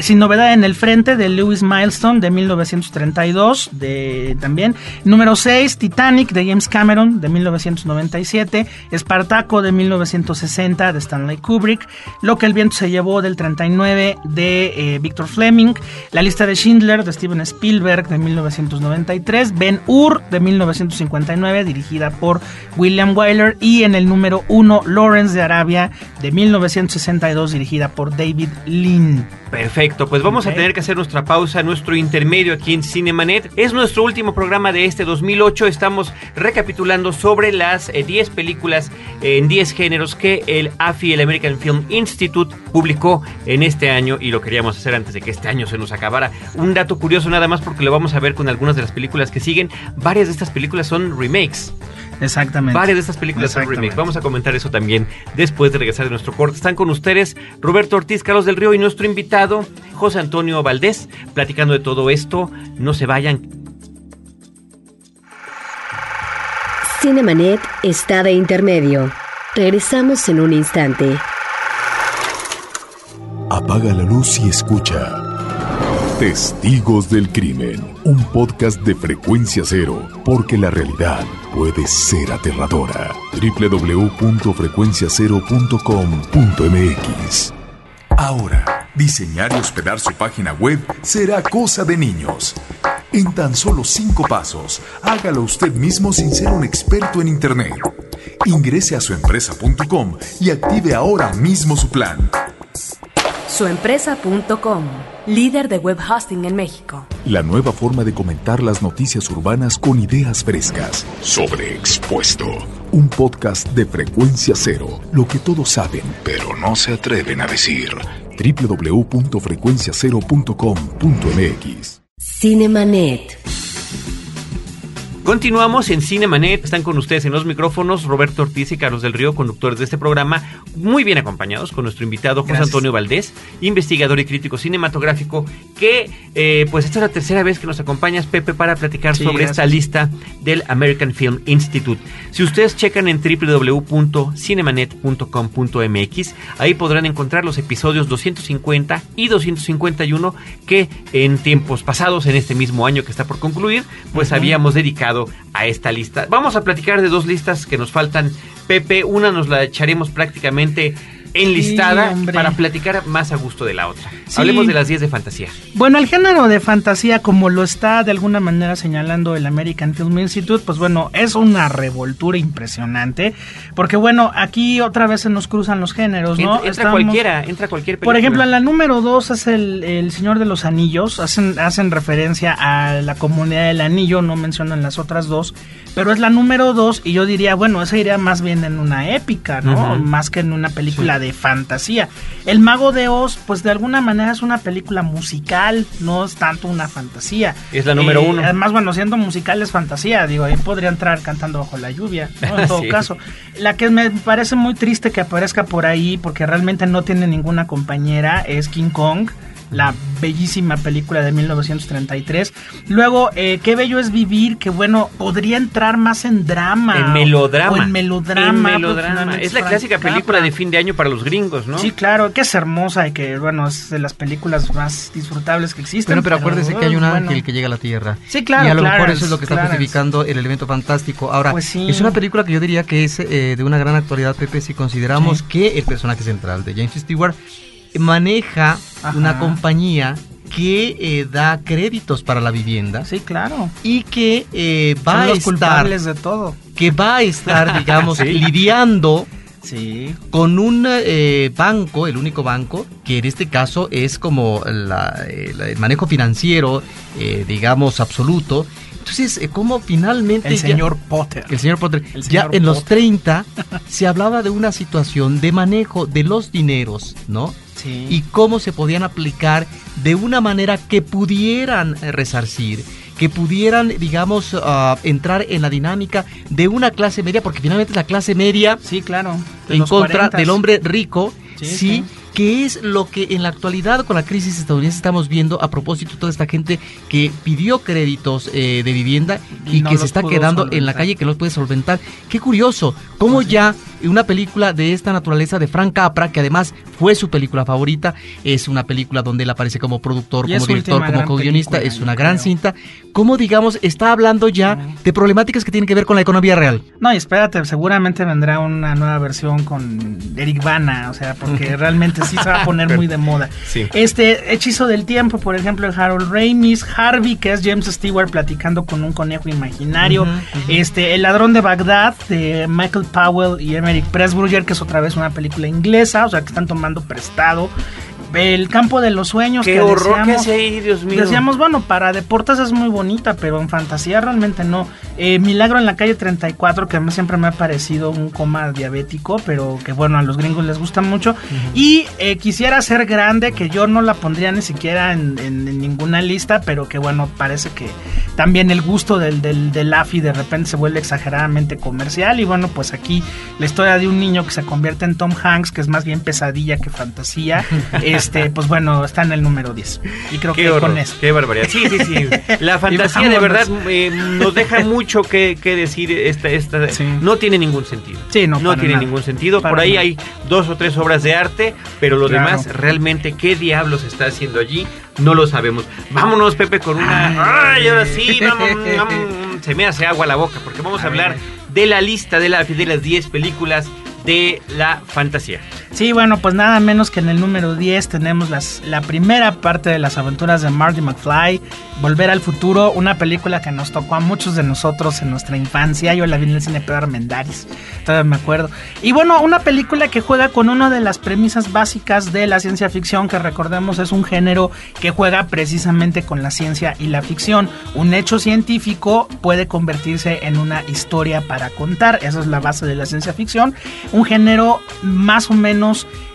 Sin novedad en el frente de Lewis Milestone de 1932, de, también. Número 6, Titanic de James Cameron de 1997. Espartaco de 1960 de Stanley Kubrick. Lo que el viento se llevó del 39 de eh, Victor Fleming. La lista de Schindler de Steven Spielberg de 1993. Ben Hur de 1959 dirigida por William Wyler. Y en el número 1 Lawrence de Arabia de 1962 dirigida por David Lean. Perfecto, pues vamos a tener que hacer nuestra pausa, nuestro intermedio aquí en Cinemanet. Es nuestro último programa de este 2008. Estamos recapitulando sobre las 10 eh, películas en 10 géneros que el AFI, el American Film Institute, publicó en este año y lo queríamos hacer antes de que este año se nos acabara. Un dato curioso nada más porque lo vamos a ver con algunas de las películas que siguen. Varias de estas películas son remakes. Exactamente. Varias de estas películas son remakes. Vamos a comentar eso también después de regresar de nuestro corte. Están con ustedes Roberto Ortiz, Carlos del Río y nuestro invitado José Antonio Valdés, platicando de todo esto. No se vayan. Cinemanet está de intermedio. Regresamos en un instante. Apaga la luz y escucha. Testigos del Crimen, un podcast de frecuencia cero, porque la realidad puede ser aterradora. www.frecuenciacero.com.mx Ahora, diseñar y hospedar su página web será cosa de niños. En tan solo cinco pasos, hágalo usted mismo sin ser un experto en Internet. Ingrese a suempresa.com y active ahora mismo su plan. Suempresa.com, líder de web hosting en México. La nueva forma de comentar las noticias urbanas con ideas frescas. Sobreexpuesto. Un podcast de frecuencia cero. Lo que todos saben, pero no se atreven a decir. www.frecuenciacero.com.mx Cinemanet. Continuamos en Cinemanet, están con ustedes en los micrófonos Roberto Ortiz y Carlos del Río, conductores de este programa, muy bien acompañados con nuestro invitado José Antonio Valdés, investigador y crítico cinematográfico, que eh, pues esta es la tercera vez que nos acompañas, Pepe, para platicar sobre esta lista del American Film Institute. Si ustedes checan en www.cinemanet.com.mx, ahí podrán encontrar los episodios 250 y 251 que en tiempos pasados, en este mismo año que está por concluir, pues habíamos dedicado a esta lista. Vamos a platicar de dos listas que nos faltan. Pepe, una nos la echaremos prácticamente enlistada para platicar más a gusto de la otra. Hablemos de las 10 de fantasía. Bueno, el género de fantasía, como lo está de alguna manera señalando el American Film Institute, pues bueno, es una revoltura impresionante. Porque bueno, aquí otra vez se nos cruzan los géneros, ¿no? Entra, cualquiera, entra cualquier película. Por ejemplo, en la número 2 es el, el, Señor de los Anillos, hacen, hacen referencia a la comunidad del anillo, no mencionan las otras dos, pero es la número 2 y yo diría, bueno, esa iría más bien en una épica, ¿no? Más que en una película de fantasía. El Mago de Oz, pues de alguna manera es una película musical, no es tanto una fantasía. Es la número uno. Además, bueno, siendo musical es fantasía, digo, ahí podría entrar cantando bajo la lluvia, ¿no? En todo caso. La que me parece muy triste que aparezca por ahí, porque realmente no tiene ninguna compañera, es King Kong la bellísima película de 1933. Luego, eh, Qué bello es vivir, que bueno, podría entrar más en drama. En melodrama. O en melodrama. En melodrama. Es la clásica película de fin de año para los gringos, ¿no? Sí, claro, que es hermosa y que, bueno, es de las películas más disfrutables que existen. Bueno, pero, acuérdese que hay un ángel que llega a la Tierra. Sí, claro. Y a lo Clarence, mejor eso es lo que está Clarence. justificando el elemento fantástico. Ahora, Pues sí. es una película que yo diría que es eh, de una gran actualidad, Pepe, si consideramos Sí. que el personaje central de James Stewart maneja Ajá. una compañía que eh, da créditos para la vivienda Sí, claro. y que eh, va Son a estar culpables de todo. que va a estar digamos Sí. lidiando Sí. con un eh, banco, el único banco, que en este caso es como la- eh, el manejo financiero, eh, digamos, absoluto. Entonces, ¿cómo finalmente... El ya- señor Potter. el señor Potter, El ya en los Potter. 30 se hablaba de una situación de manejo de los dineros, ¿no? Sí. Y cómo se podían aplicar de una manera que pudieran eh, resarcir, que pudieran, digamos, ah, entrar en la dinámica de una clase media, porque finalmente la clase media Sí, claro. De en contra 40s. del hombre rico, Sí, sí, sí. Que es lo que en la actualidad con la crisis estadounidense estamos viendo a propósito de toda esta gente que pidió créditos eh, de vivienda y, Y no que se está quedando en la calle que no los puede solventar. Qué curioso, cómo ya una película de esta naturaleza de Frank Capra, que además fue su película favorita, es una película donde él aparece como productor, Y como director, como co-guionista, es una gran creo. cinta, como digamos está hablando ya de problemáticas que tienen que ver con la economía real. No, y espérate, seguramente vendrá una nueva versión con Eric Bana, o sea, porque realmente sí se va a poner muy de moda. Sí. Este Hechizo del Tiempo, por ejemplo, de Harold Ramis, Harvey, que es James Stewart platicando con un conejo imaginario, este El Ladrón de Bagdad, de Michael Powell y Emerick Pressburger, que es otra vez una película inglesa, o sea, que están tomando prestado. El Campo de los Sueños, Qué que horror que decíamos- hace ahí, Dios mío. Decíamos, bueno, para deportes es muy bonita, pero en fantasía realmente no. Eh, Milagro en la calle 34, que a mí siempre me ha parecido un coma diabético, pero que bueno, a los gringos les gusta mucho. Y eh, quisiera ser grande, que yo no la pondría ni siquiera en, en- en ninguna lista, pero que bueno, parece que también el gusto del, del, del AFI de repente se vuelve exageradamente comercial. Y bueno, pues aquí la historia de un niño que se convierte en Tom Hanks, que es más bien pesadilla que fantasía, este, pues bueno, está en el número 10. Y creo Qué que horror, con eso. qué barbaridad. Sí, sí, sí. La fantasía de verdad eh, nos deja mucho que, que decir. Esta, esta, Sí. No tiene ningún sentido. Sí, no, para tiene nada. ningún sentido. Para Por ahí nada. hay dos o tres obras de arte, pero lo Claro. demás, realmente, ¿qué diablos está haciendo allí? No lo sabemos. Vámonos, Pepe, con una. ¡Ay, ahora sí! vamos, vamos. se me hace agua la boca, porque vamos a, A hablar ver. de la lista de, la, de las 10 películas de la fantasía. Sí, bueno, pues nada menos que en el número 10 tenemos las, la primera parte de las aventuras de Marty McFly, Volver al futuro, una película que nos tocó a muchos de nosotros en nuestra infancia. Yo la vi en el cine Pedro Armendáriz, todavía me acuerdo. Y bueno, una película que juega con una de las premisas básicas de la ciencia ficción, que recordemos es un género que juega precisamente con la ciencia y la ficción. Un hecho científico puede convertirse en una historia para contar, esa es la base de la ciencia ficción. Un género más o menos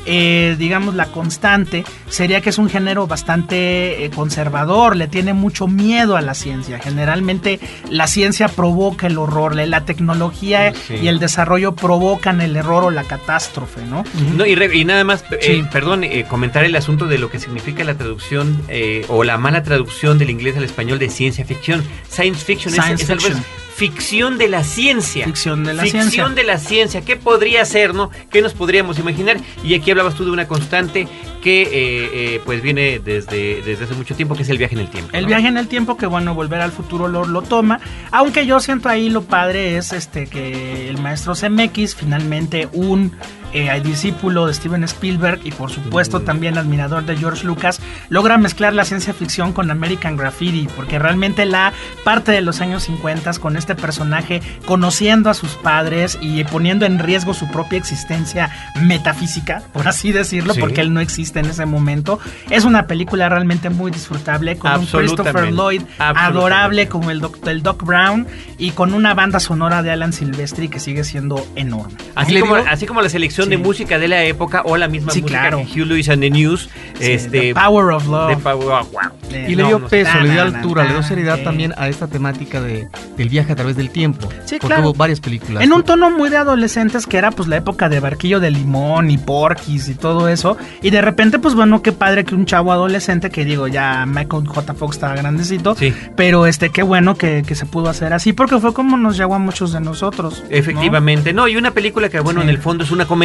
eh, digamos, la constante sería que es un género bastante eh, conservador, le tiene mucho miedo a la ciencia. Generalmente la ciencia provoca el horror, la, la tecnología Sí. y el desarrollo provocan el error o la catástrofe, ¿no? No, y, re- y nada más, eh, perdón, eh, comentar el asunto de lo que significa la traducción eh, o la mala traducción del inglés al español de ciencia ficción. Science fiction Science es, fiction. es ficción de la ciencia. Ficción de la Ficción ciencia. de la ciencia. ¿Qué podría ser, no? ¿Qué nos podríamos imaginar? Y aquí hablabas tú de una constante que eh, eh, pues viene desde, desde hace mucho tiempo, que es el viaje en el tiempo. El viaje en el tiempo que bueno, volver al futuro lo, lo toma, aunque yo siento ahí lo padre es este que el maestro CMX finalmente un eh, discípulo de Steven Spielberg y por supuesto también admirador de George Lucas logra mezclar la ciencia ficción con American Graffiti, porque realmente la parte de los años 50 con este personaje conociendo a sus padres y poniendo en riesgo su propia existencia metafísica, por así decirlo, Sí. porque él no existe en ese momento. Es una película realmente muy disfrutable con un. Christopher Lloyd adorable como el Doc, el Doc Brown y con una banda sonora de Alan Silvestri que sigue siendo enorme. Así ¿Le como, así como la selección de Sí. música de la época o la misma Sí, música claro. de Hugh Lewis and the News. Sí, este, The Power of Love. de Power- wow, wow. Eh, Y le no, dio no, peso, le dio altura, le dio seriedad también a esta temática de, del viaje a través del tiempo. Sí, porque claro. hubo varias películas. En un tono muy de adolescentes que era pues la época de Barquillo de Limón y Porquis y todo eso. Y de repente pues bueno, qué padre que un chavo adolescente que digo ya Michael J. Fox estaba grandecito. Sí. Pero este qué bueno que, que se pudo hacer así porque fue como nos llegó a muchos de nosotros. ¿no? Efectivamente, no, y una película que, bueno, en el fondo es una comedia,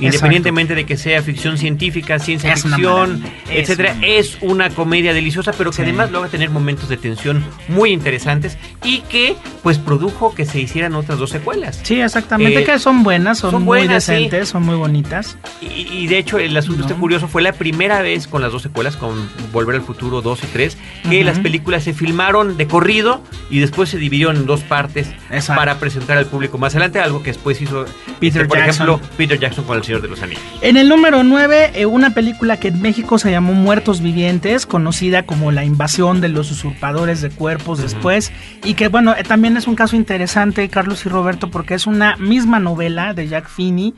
independientemente de que sea ficción científica, ciencia Es ficción, etcétera, una es una comedia deliciosa, pero que Sí. además logra tener momentos de tensión muy interesantes y que, pues, produjo que se hicieran otras dos secuelas. Sí, exactamente, Eh, que son buenas, son, son muy sí. decentes, son muy bonitas. Y, y de hecho, el asunto No. está curioso, fue la primera vez con las dos secuelas, con Volver al Futuro 2 y 3, que las películas se filmaron de corrido y después se dividieron en dos partes Exacto. para presentar al público más adelante, algo que después hizo, Peter este, por Jackson. ejemplo, Peter Jackson con El Señor de los Anillos. En el número 9, eh, una película que en México se llamó Muertos Vivientes, conocida como La invasión de los usurpadores de cuerpos después, y que bueno, eh, también es un caso interesante, Carlos y Roberto, porque es una misma novela de Jack Finney.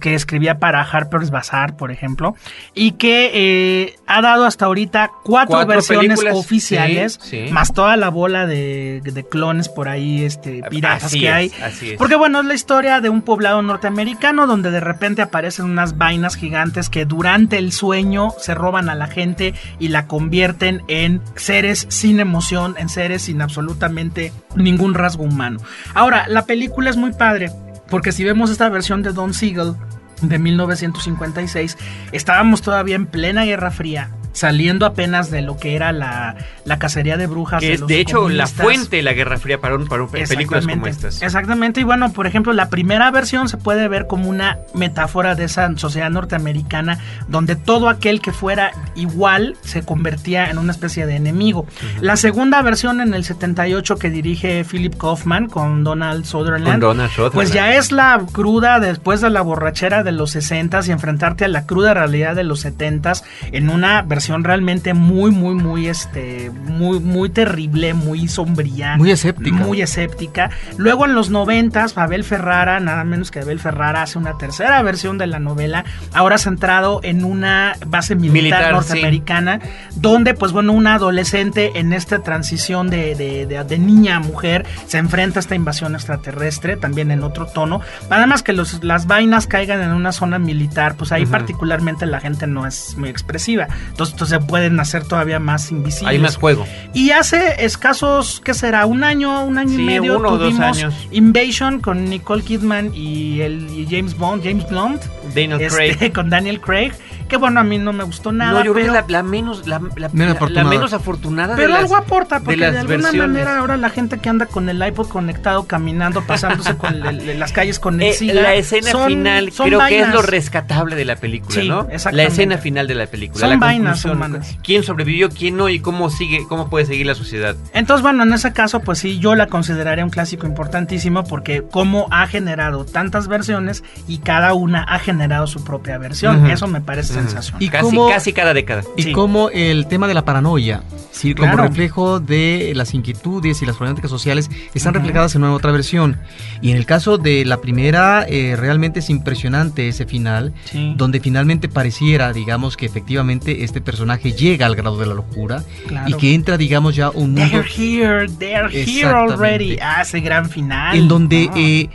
Que escribía para Harper's Bazaar, por ejemplo, y que eh, ha dado hasta ahorita cuatro, Cuatro versiones películas, oficiales, sí, sí. más toda la bola de, de clones por ahí, este, piratas Así que es, hay. así es. Porque bueno, es la historia de un poblado norteamericano donde de repente aparecen unas vainas gigantes que durante el sueño se roban a la gente y la convierten en seres sin emoción, en seres sin absolutamente ningún rasgo humano. Ahora, la película es muy padre. Porque si vemos esta versión de Don Siegel de 1956, estábamos todavía en plena Guerra Fría, saliendo apenas de lo que era la, la cacería de brujas. Que es los de hecho la fuente de la Guerra Fría para, un, para un- películas como estas. Exactamente, y bueno, por ejemplo, la primera versión se puede ver como una metáfora de esa sociedad norteamericana donde todo aquel que fuera igual se convertía en una especie de enemigo. La segunda versión en el 78 que dirige Philip Kaufman con Donald Sutherland, Con Donald Sutherland. pues ya es la cruda después de la borrachera de los 60s y enfrentarte a la cruda realidad de los 70s en una versión realmente muy muy muy este muy muy terrible, muy sombría, Muy escéptica. muy escéptica. Luego en los 90s Abel Ferrara, nada menos que Abel Ferrara hace una tercera versión de la novela, ahora centrado en una base militar, Militar, norteamericana, donde pues bueno, una adolescente en esta transición de, de- de- de niña a mujer se enfrenta a esta invasión extraterrestre, también en otro tono. Nada más que los, las vainas caigan en una zona militar, pues ahí particularmente la gente no es muy expresiva. Entonces, entonces se pueden hacer todavía más invisibles. Hay más juego. Y hace escasos, ¿qué será? Un año, un año Sí, y medio uno o dos tuvimos años. Invasion con Nicole Kidman y, el, y James Bond, James Blunt. Daniel este, Craig. con Daniel Craig. Que bueno, a mí no me gustó nada. no, yo creo que es la, la menos, la, la- Menos la- la afortunada. menos afortunada pero de las, algo aporta, porque de, las alguna versiones. manera ahora la gente que anda con el iPod conectado, caminando, pasándose con el- el- las calles con el Eh, SIDA, la escena son- final son creo que es lo rescatable de la película, Sí, ¿no? La escena final de la película, Son la vainas humanas. quién sobrevivió, quién no y cómo sigue, cómo puede seguir la sociedad. Entonces, bueno, en ese caso, pues sí, yo la consideraría un clásico importantísimo porque como ha generado tantas versiones y cada una ha generado su propia versión. Eso me parece Y casi, cómo- casi cada década. Y Sí. como el tema de la paranoia, sí, como reflejo de las inquietudes y las problemáticas sociales, están reflejadas en una otra versión. Y en el caso de la primera, eh, realmente es impresionante ese final, Sí. donde finalmente pareciera, digamos, que efectivamente este personaje llega al grado de la locura Claro. y que entra, digamos, ya un mundo They're here, they're here already. Ah, ese gran final. en donde Ah. eh,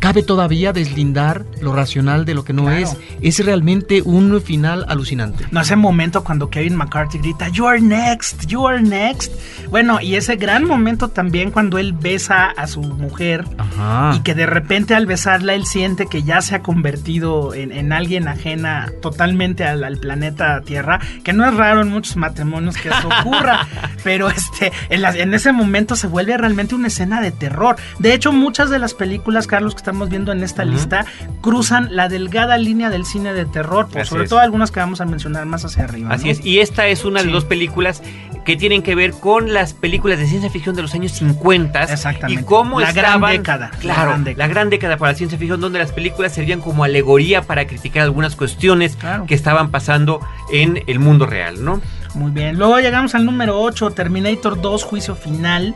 cabe todavía deslindar lo racional de lo que no Claro. es. Es realmente un final alucinante. No, ese momento cuando Kevin McCarthy grita, You are next, you are next. Bueno, y ese gran momento también cuando él besa a su mujer Ajá. y que de repente al besarla él siente que ya se ha convertido en, en alguien ajena totalmente al, al planeta Tierra, que no es raro en muchos matrimonios que eso ocurra, pero este, en, la- en ese momento se vuelve realmente una escena de terror. De hecho, muchas de las películas, Carlos, que estamos viendo en esta lista, cruzan la delgada línea del cine de terror, Así sobre es. todo algunas que vamos a mencionar más hacia arriba. Así ¿no? es, y esta es una Sí. de dos películas que tienen que ver con las películas de ciencia ficción de los años 50 Exactamente. y cómo La gran década, la Claro, gran la década. gran década para la ciencia ficción donde las películas servían como alegoría para criticar algunas cuestiones Claro. que estaban pasando en el mundo real, ¿no? Muy bien. Luego llegamos al número 8, Terminator 2, Juicio Final.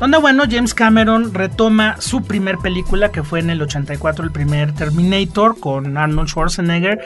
Donde, bueno, James Cameron retoma su primer película, que fue en el 84, el primer Terminator, con Arnold Schwarzenegger.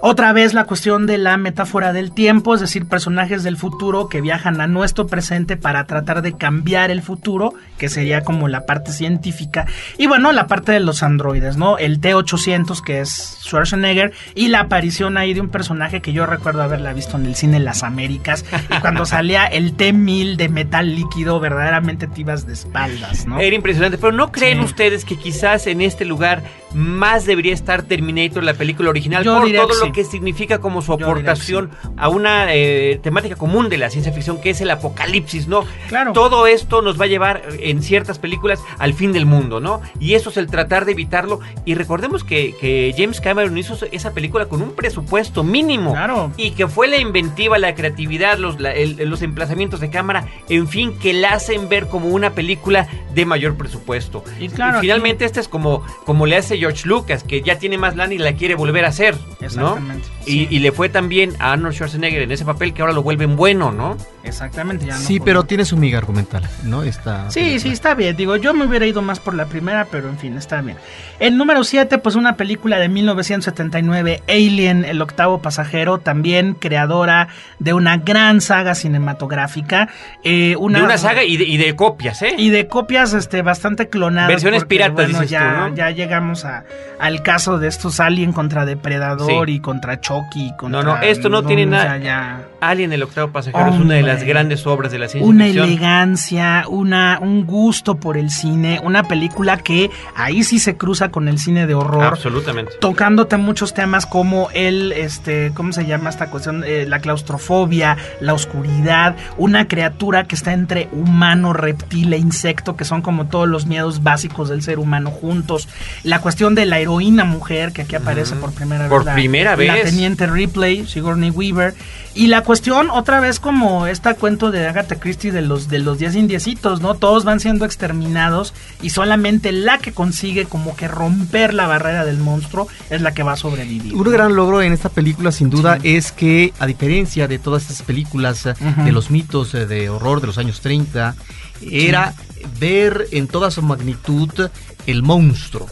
Otra vez la cuestión de la metáfora del tiempo, es decir, personajes del futuro que viajan a nuestro presente para tratar de cambiar el futuro, que sería como la parte científica. Y bueno, la parte de los androides, ¿no? El T-800, que es Schwarzenegger, y la aparición ahí de un personaje que yo recuerdo haberla visto en el cine Las Américas, y cuando salía el T-1000 de metal líquido, verdaderamente te de espaldas, ¿no? Era impresionante, pero ¿no creen Sí. ustedes que quizás en este lugar más debería estar Terminator, la película original, Yo por todo lo que significa como su aportación a una eh, temática común de la ciencia ficción, que es el apocalipsis, ¿no? Claro. Todo esto nos va a llevar en ciertas películas al fin del mundo, ¿no? Y eso es el tratar de evitarlo. Y recordemos que, que James Cameron hizo esa película con un presupuesto mínimo. Claro. Y que fue la inventiva, la creatividad, los, la- el- los emplazamientos de cámara, en fin, que la hacen ver como una película de mayor presupuesto. Y claro, finalmente este es como, como le hace George Lucas, que ya tiene más lana y la quiere volver a hacer, ¿no? Exactamente, Y, sí. y le fue también a Arnold Schwarzenegger en ese papel que ahora lo vuelven bueno, ¿no? Exactamente, ya no Sí, pero tiene su miga argumental, ¿no? Esta Sí, película. sí, está bien. Digo, yo me hubiera ido más por la primera, pero en fin, está bien. El número 7, pues una película de 1979, Alien, el octavo pasajero, también creadora de una gran saga cinematográfica. eh, una, de una saga y de, y de copias, ¿eh? Y de copias este, bastante clonadas. Versiones piratas, bueno, dices ya, tú, ¿no? ya llegamos a, al caso de estos Alien contra Depredador Sí. y contra Chucky. y Contra, no, esto no tiene o nada- sea, ya- Alien, el octavo pasajero, es una de las grandes obras de la ciencia una ficción. elegancia, una, un gusto por el cine, una película que ahí sí se cruza con el cine de horror. Absolutamente. Tocándote muchos temas como el, este, ¿cómo se llama esta cuestión? Eh, la claustrofobia, la oscuridad, una criatura que está entre humano, reptil e insecto, que son como todos los miedos básicos del ser humano juntos. La cuestión de la heroína mujer, que aquí aparece por primera Por vez. la- primera La vez. teniente Ripley, Sigourney Weaver. Y la cuestión, otra vez, como esta cuento de Agatha Christie de los, de los 10 indiecitos, ¿no? Todos van siendo exterminados y solamente la que consigue como que romper la barrera del monstruo es la que va a sobrevivir. Un gran logro en esta película, sin duda, es que, a diferencia de todas estas películas eh, de los mitos eh, de horror de los años 30, era ver en toda su magnitud el monstruo.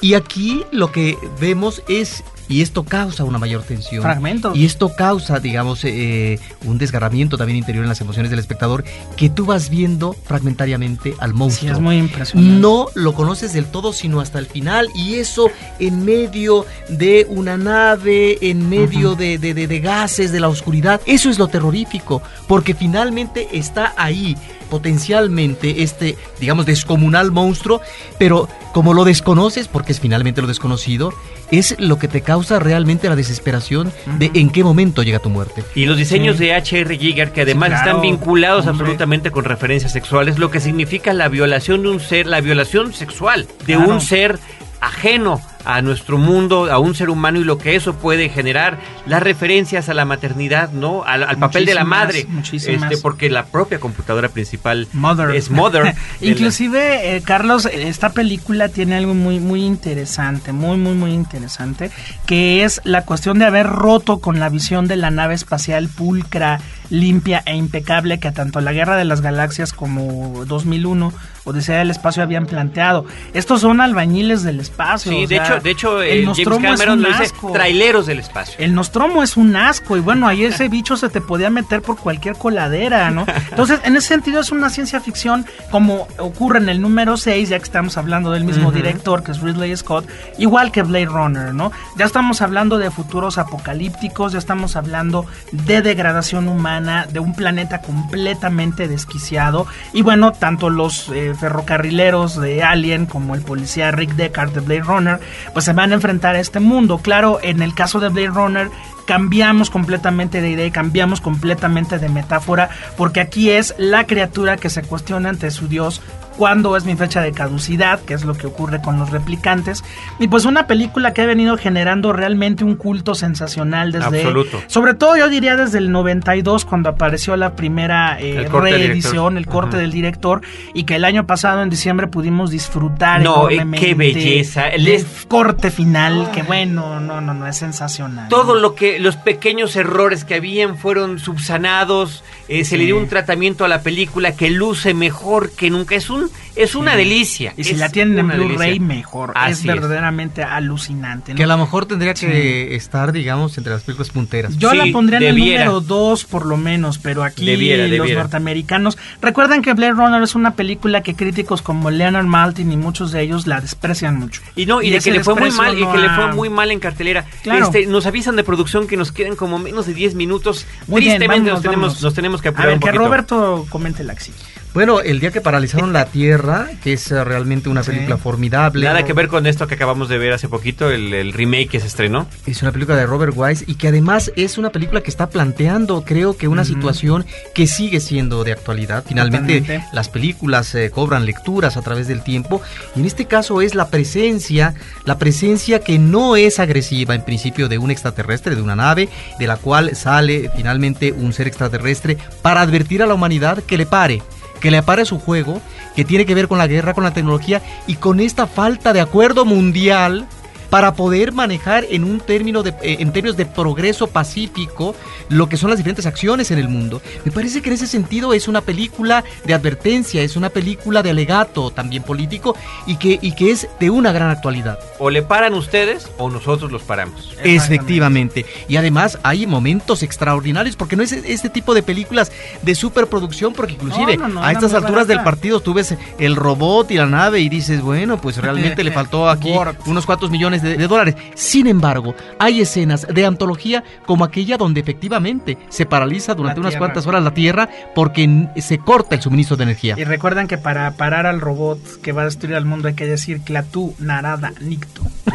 Y aquí lo que vemos es, y esto causa una mayor tensión. Fragmentos. Y esto causa, digamos, eh, un desgarramiento también interior en las emociones del espectador, que tú vas viendo fragmentariamente al Sí, monstruo. es muy impresionante. No lo conoces del todo, sino hasta el final. Y eso en medio de una nave, en medio de, de- de- de gases, de la oscuridad. Eso es lo terrorífico. Porque finalmente está ahí potencialmente este, digamos, descomunal monstruo. Pero como lo desconoces, porque es finalmente lo desconocido, es lo que te causa realmente la desesperación de en qué momento llega tu muerte. Y los diseños Sí. de H.R. Giger, que además claro, están vinculados hombre. absolutamente con referencias sexuales, lo que significa la violación de un ser, la violación sexual de Claro. un ser ajeno a nuestro mundo, a un ser humano y lo que eso puede generar, las referencias a la maternidad, ¿no? Al, al papel de la madre, muchísimas. este, porque la propia computadora principal Mother. es Mother. Inclusive, eh, Carlos, esta película tiene algo muy, muy interesante, muy, muy, muy interesante, que es la cuestión de haber roto con la visión de la nave espacial pulcra, limpia e impecable que tanto la Guerra de las Galaxias como 2001 Odisea del Espacio habían planteado. Estos son albañiles del espacio. Sí, o de sea, hecho, de hecho el eh, James Nostromo es un lo dice asco. traileros del espacio. El Nostromo es un asco y bueno, ahí ese bicho se te podía meter por cualquier coladera, ¿no? Entonces, en ese sentido es una ciencia ficción como ocurre en el número 6, ya que estamos hablando del mismo director que es Ridley Scott, igual que Blade Runner, ¿no? Ya estamos hablando de futuros apocalípticos, ya estamos hablando de degradación humana, de un planeta completamente desquiciado y bueno, tanto los eh, ferrocarrileros de Alien como el policía Rick Deckard de Blade Runner, pues se van a enfrentar a este mundo. Claro, en el caso de Blade Runner cambiamos completamente de idea y cambiamos completamente de metáfora porque aquí es la criatura que se cuestiona ante su dios cuándo es mi fecha de caducidad, que es lo que ocurre con los replicantes. Y pues una película que ha venido generando realmente un culto sensacional desde... Absoluto. Sobre todo yo diría desde el 92 cuando apareció la primera eh, El corte del reedición, el director. corte Ajá. del director, y que el año pasado en diciembre pudimos disfrutar No, eh, enormemente qué belleza. El del es- corte final, que bueno, no, no, no, es sensacional. Todo lo que los pequeños errores que habían fueron subsanados, eh, se le dio un tratamiento a la película que luce mejor que nunca. Es un es una delicia. Y si es la tienen en Blu-ray, mejor. Así es es. verdaderamente alucinante. ¿no? Que a lo mejor tendría que estar, digamos, entre las películas punteras. Yo Sí, la pondría en debiera. el número 2 por lo menos, pero aquí Debiera, los norteamericanos... Recuerden que Blade Runner es una película que críticos como Leonard Maltin y muchos de ellos la desprecian mucho. Y no, y, de que le fue muy mal, y que le fue muy mal en cartelera. Claro. Este, nos avisan de producción que nos quedan como menos de 10 minutos. Muy bien, Tristemente vámonos, nos tenemos, nos tenemos que A apurar ver, un que poquito. Roberto comente la acción. Bueno, el día que paralizaron la Tierra, que es eh, realmente una Sí. película formidable. Nada que ver con esto que acabamos de ver hace poquito, el, el remake que se estrenó. Es una película de Robert Wise y que además es una película que está planteando, creo que una situación que sigue siendo de actualidad. Finalmente, Totalmente. las películas eh, cobran lecturas a través del tiempo y en este caso es la presencia, la presencia que no es agresiva en principio de un extraterrestre, de una nave, de la cual sale finalmente un ser extraterrestre para advertir a la humanidad que le pare que le apare su juego, que tiene que ver con la guerra, con la tecnología y con esta falta de acuerdo mundial para poder manejar en un término de, eh, en términos de progreso pacífico lo que son las diferentes acciones en el mundo. Me parece que en ese sentido es una película de advertencia, es una película de alegato también político y que, y que es de una gran actualidad. O le paran ustedes o nosotros los paramos. Efectivamente. Y además hay momentos extraordinarios porque no es este tipo de películas de superproducción porque inclusive No, no, no, a estas alturas del partido tú ves el robot y la nave y dices, bueno, pues realmente le faltó aquí unos cuantos millones de, de dólares. Sin embargo, hay escenas de antología como aquella donde efectivamente se paraliza durante unas cuantas horas la Tierra porque se corta el suministro de energía. Y recuerden que para parar al robot que va a destruir al mundo hay que decir Clatú, Narada, Nicto.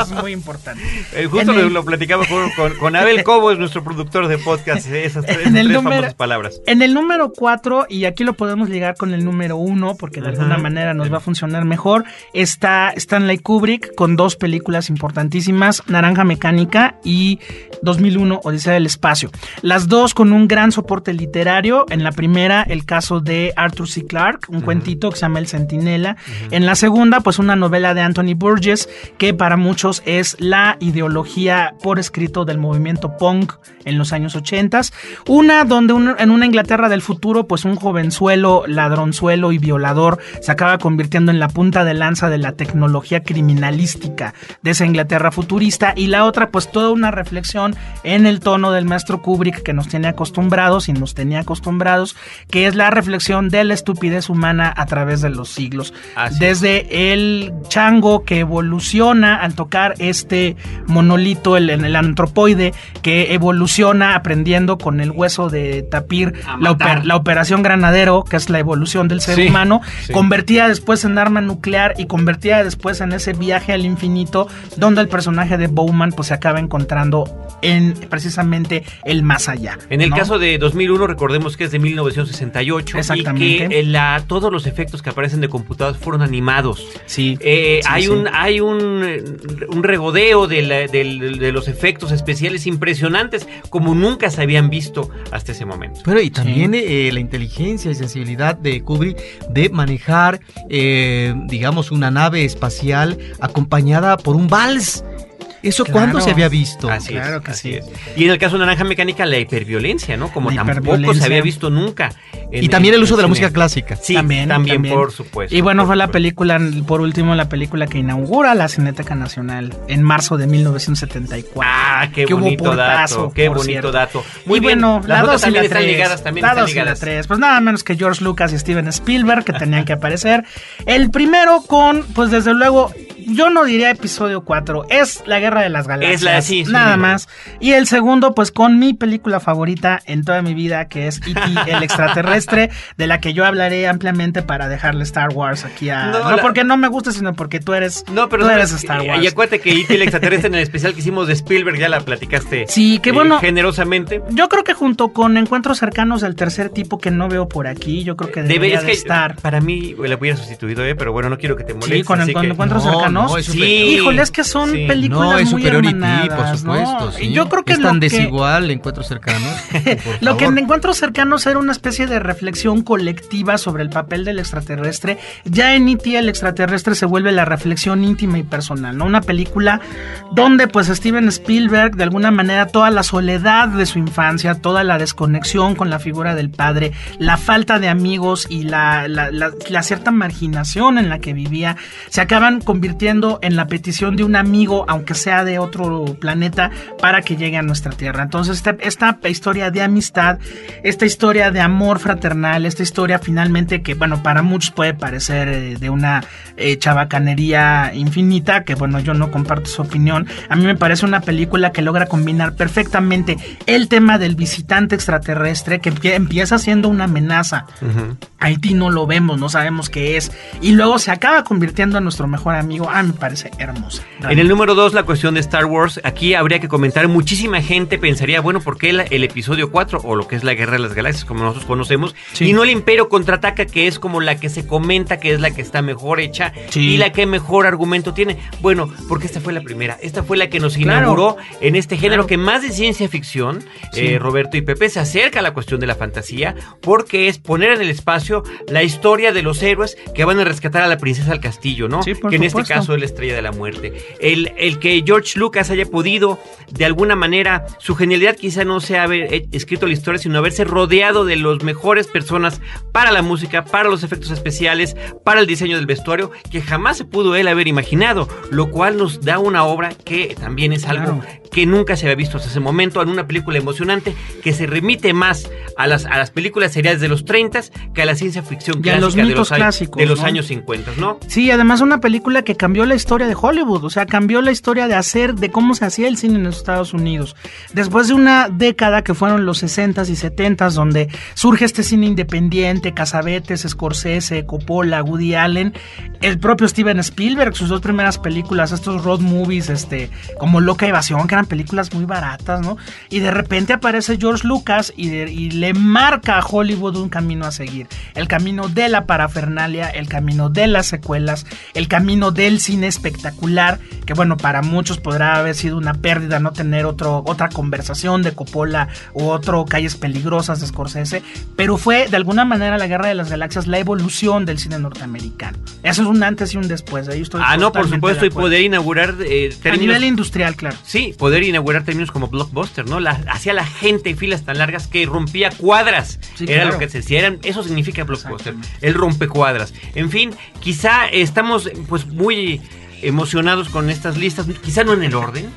es muy importante. Eh, justo lo, el- lo platicaba con, con- con Abel Cobo, es nuestro productor de podcast, esas tres, En el tres número- famosas palabras. En el número 4, y aquí lo podemos ligar con el número 1, porque de alguna manera nos va a funcionar mejor, está Stanley Kubrick con dos películas importantísimas, Naranja Mecánica y 2001, Odisea del Espacio. Las dos con un gran soporte literario. En la primera, el caso de Arthur C. Clarke, un cuentito que se llama El Centinela. En la segunda, pues una novela de Anthony Burgess, que para muchos es la ideología por escrito del movimiento punk en los años 80. Una donde un- en una Inglaterra del futuro, pues un jovenzuelo, ladronzuelo y violador se acaba convirtiendo en la punta de lanza de la tecnología de esa Inglaterra futurista. Y la otra, pues toda una reflexión en el tono del maestro Kubrick que nos tiene acostumbrados y nos tenía acostumbrados, que es la reflexión de la estupidez humana a través de los siglos. Así. Desde el chango que evoluciona al tocar este monolito, el, el antropoide, que evoluciona aprendiendo con el hueso de tapir la, matar. oper- la operación granadero, que es la evolución del ser Sí, humano, sí. convertida después en arma nuclear y convertida después en ese viaje al infinito, donde el personaje de Bowman pues se acaba encontrando en precisamente el más allá. En el ¿no? caso de 2001, recordemos que es de 1968 y Exactamente. que eh, la, todos los efectos que aparecen de computadoras fueron animados. Sí. Eh, Sí, hay sí. un hay un, un regodeo de, la- del- de los efectos especiales impresionantes como nunca se habían visto hasta ese momento. Pero y también eh, la inteligencia y sensibilidad de Kubrick de manejar, eh, digamos, una nave espacial acompañada por un vals. ¿Eso Claro. cuándo se había visto? Así Claro es, que así sí. es. Y en el caso de Naranja Mecánica, la hiperviolencia, ¿no? Como La tampoco se había visto nunca. en- Y también el uso de la música clásica. Sí, También, también, también. por supuesto. Y bueno, fue la película, por último, la película que inaugura la Cineteca Nacional en marzo de 1974. Ah, qué Que hubo bonito portazo, dato, qué bonito cierto. dato. y Muy bien, bueno, las la otras 2 y la están 3. ligadas, también la están 2 y la ligadas. 3. Pues nada menos que George Lucas y Steven Spielberg que tenían que aparecer. El primero con, pues desde luego, yo no diría episodio 4, es La Guerra de las Galaxias. Es la- sí, sí, nada sí. más. Y el segundo, pues con mi película favorita en toda mi vida, que es E.T. el extraterrestre, de la que yo hablaré ampliamente para dejarle Star Wars aquí a... No, No, la- porque no me gusta, sino porque tú eres, No, pero tú eres Star Wars. Y acuérdate que E.T. el extraterrestre en el especial que hicimos de Spielberg ya la platicaste. Sí, qué eh, bueno. generosamente. Yo creo que junto con encuentros cercanos del tercer tipo que no veo por aquí, yo creo que Debe, debería es de que estar. para mí la hubiera sustituido, eh, pero bueno, no quiero que te molestes. Sí, con, así con que- encuentros No, cercanos. no, es Sí. Híjole, es que son Sí. películas No, es muy superior E.T., hermanadas, por supuesto. ¿no? sí. Yo creo que es tan que- desigual encuentros cercanos. por Lo que en favor. Encuentros Cercanos era una especie de reflexión colectiva sobre el papel del extraterrestre. Ya en E.T. el extraterrestre se vuelve la reflexión íntima y personal, ¿no? Una película donde pues Steven Spielberg de alguna manera toda la soledad de su infancia, toda la desconexión con la figura del padre, la falta de amigos y la, la- la- la cierta marginación en la que vivía, se acaban convirtiendo en la petición de un amigo, aunque sea de otro planeta, para que llegue a nuestra tierra. Entonces esta, esta historia de amistad, esta historia de amor fraternal, esta historia finalmente que, bueno, para muchos puede parecer eh, de una eh, chabacanería infinita, que bueno, yo no comparto su opinión. A mí me parece una película que logra combinar perfectamente el tema del visitante extraterrestre, que empie- empieza siendo una amenaza. Ujú. Haití no lo vemos, no sabemos qué es. Y luego se acaba convirtiendo en nuestro mejor amigo. A mí me parece hermosa. En el número 2, la cuestión de Star Wars. Aquí habría que comentar, muchísima gente pensaría, bueno, ¿por qué el, el episodio 4 o lo que es la Guerra de las Galaxias, como nosotros conocemos, Sí. y no el Imperio contraataca, que es como la que se comenta que es la que está mejor hecha Sí. y la que mejor argumento tiene? Bueno, porque esta fue la primera. Esta fue la que nos Claro. inauguró en este género Claro. que más de ciencia ficción, Sí. eh, Roberto y Pepe, se acerca a la cuestión de la fantasía, porque es poner en el espacio la historia de los héroes que van a rescatar a la princesa al castillo, ¿no? Que en este caso es la estrella de la muerte. El, el que George Lucas haya podido, de alguna manera, su genialidad quizá no sea haber eh, escrito la historia, sino haberse rodeado de las mejores personas para la música, para los efectos especiales, para el diseño del vestuario, que jamás se pudo él haber imaginado, lo cual nos da una obra que también es algo Claro. que nunca se había visto hasta ese momento, en una película emocionante que se remite más a las, a las películas seriales de los 30 que a la ciencia ficción clásica los de mitos los, clásicos, de los ¿no? años 50, ¿no? Sí, además una película que cambió la historia de Hollywood, o sea, cambió la historia de hacer, de cómo se hacía el cine en los Estados Unidos. Después de una década que fueron los 60s y 70s, donde surge este cine independiente, Casabetes, Scorsese, Coppola, Woody Allen, el propio Steven Spielberg, sus dos primeras películas, estos road movies, este, como Loca Evasión, que eran películas muy baratas, ¿no? Y de repente aparece George Lucas y, de- y le marca a Hollywood un camino a seguir. El camino de la parafernalia, el camino de las secuelas, el camino del cine espectacular, que bueno, para muchos podrá haber sido una pérdida no tener otro, otra conversación de Coppola u otro Calles Peligrosas de Scorsese, pero fue de alguna manera la Guerra de las Galaxias la evolución del cine norteamericano. Eso es un antes y un después. Ahí estoy Ah, no, por supuesto, y poder inaugurar eh, A términos... nivel industrial, claro. Sí, poder inaugurar términos como blockbuster, ¿no? La, hacía la gente en filas tan largas que rompía cuadras. Sí, Era claro. lo que se decía. eran- eso significa blockbuster. El rompecuadras. En fin, quizá estamos pues muy emocionados con estas listas. Quizá no en el orden.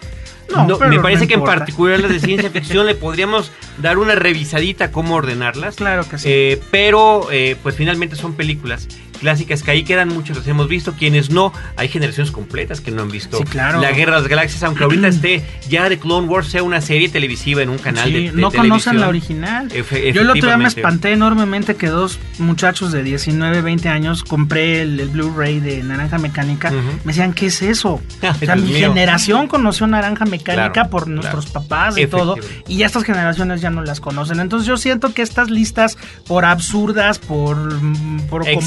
No, pero me no parece que en particular las de ciencia ficción le podríamos dar una revisadita a cómo ordenarlas. Claro que sí. Eh, pero eh, pues finalmente son películas clásicas que ahí quedan, muchos las hemos visto, quienes no, hay generaciones completas que no han visto Sí, claro. La Guerra de las Galaxias, aunque ahorita esté ya de Clone Wars sea una serie televisiva en un canal Sí, de, de no televisión. conocen la original. Efe- Yo el otro día me espanté enormemente que dos muchachos de 19, 20 años compré el, el Blu-ray de Naranja Mecánica. Me decían, ¿qué es eso? O sea, mi mío. generación conoció Naranja Mecánica Claro, por nuestros claro. papás y todo. Y estas generaciones ya no las conocen. Entonces yo siento que estas listas, por absurdas, por, mm, por como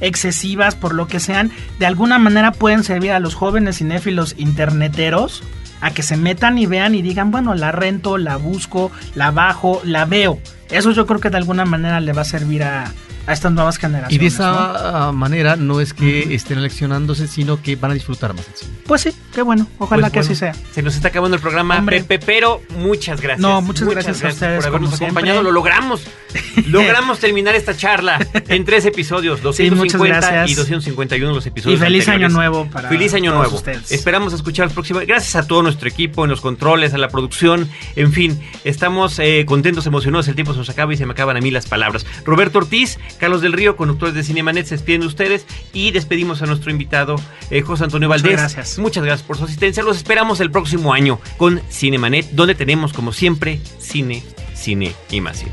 Excesivas. por lo que sean, de alguna manera pueden servir a los jóvenes cinéfilos interneteros a que se metan y vean y digan, bueno, la rento, la busco, la bajo, la veo. Eso yo creo que de alguna manera le va a servir a, a estas nuevas generaciones. Y de esa manera no es que estén eleccionándose, sino que van a disfrutar más el cine. Pues sí, qué bueno. Ojalá Pues que bueno, así sea. Se nos está acabando el programa, Hombre. Pepe, pero muchas gracias. No, muchas gracias a ustedes, por habernos acompañado. Lo logramos. logramos terminar esta charla en tres episodios, 250 muchas gracias. y 251 los episodios. Y feliz anteriores. año nuevo para Feliz año todos nuevo. ustedes. Esperamos escuchar próximo. Gracias a todo nuestro equipo en los controles, a la producción, en fin, estamos eh, contentos, emocionados. El tiempo se nos acaba y se me acaban a mí las palabras. Roberto Ortiz, Carlos del Río, conductores de Cinemanet, se despiden de ustedes y despedimos a nuestro invitado eh, José Antonio Muchas Valdés. gracias. Muchas gracias por su asistencia. Los esperamos el próximo año con Cinemanet, donde tenemos, como siempre, cine, cine y más cine.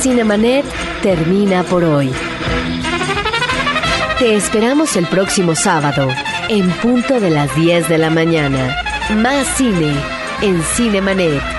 Cinemanet termina por hoy. Te esperamos el próximo sábado, en punto de las 10 de la mañana. Más cine en Cinemanet.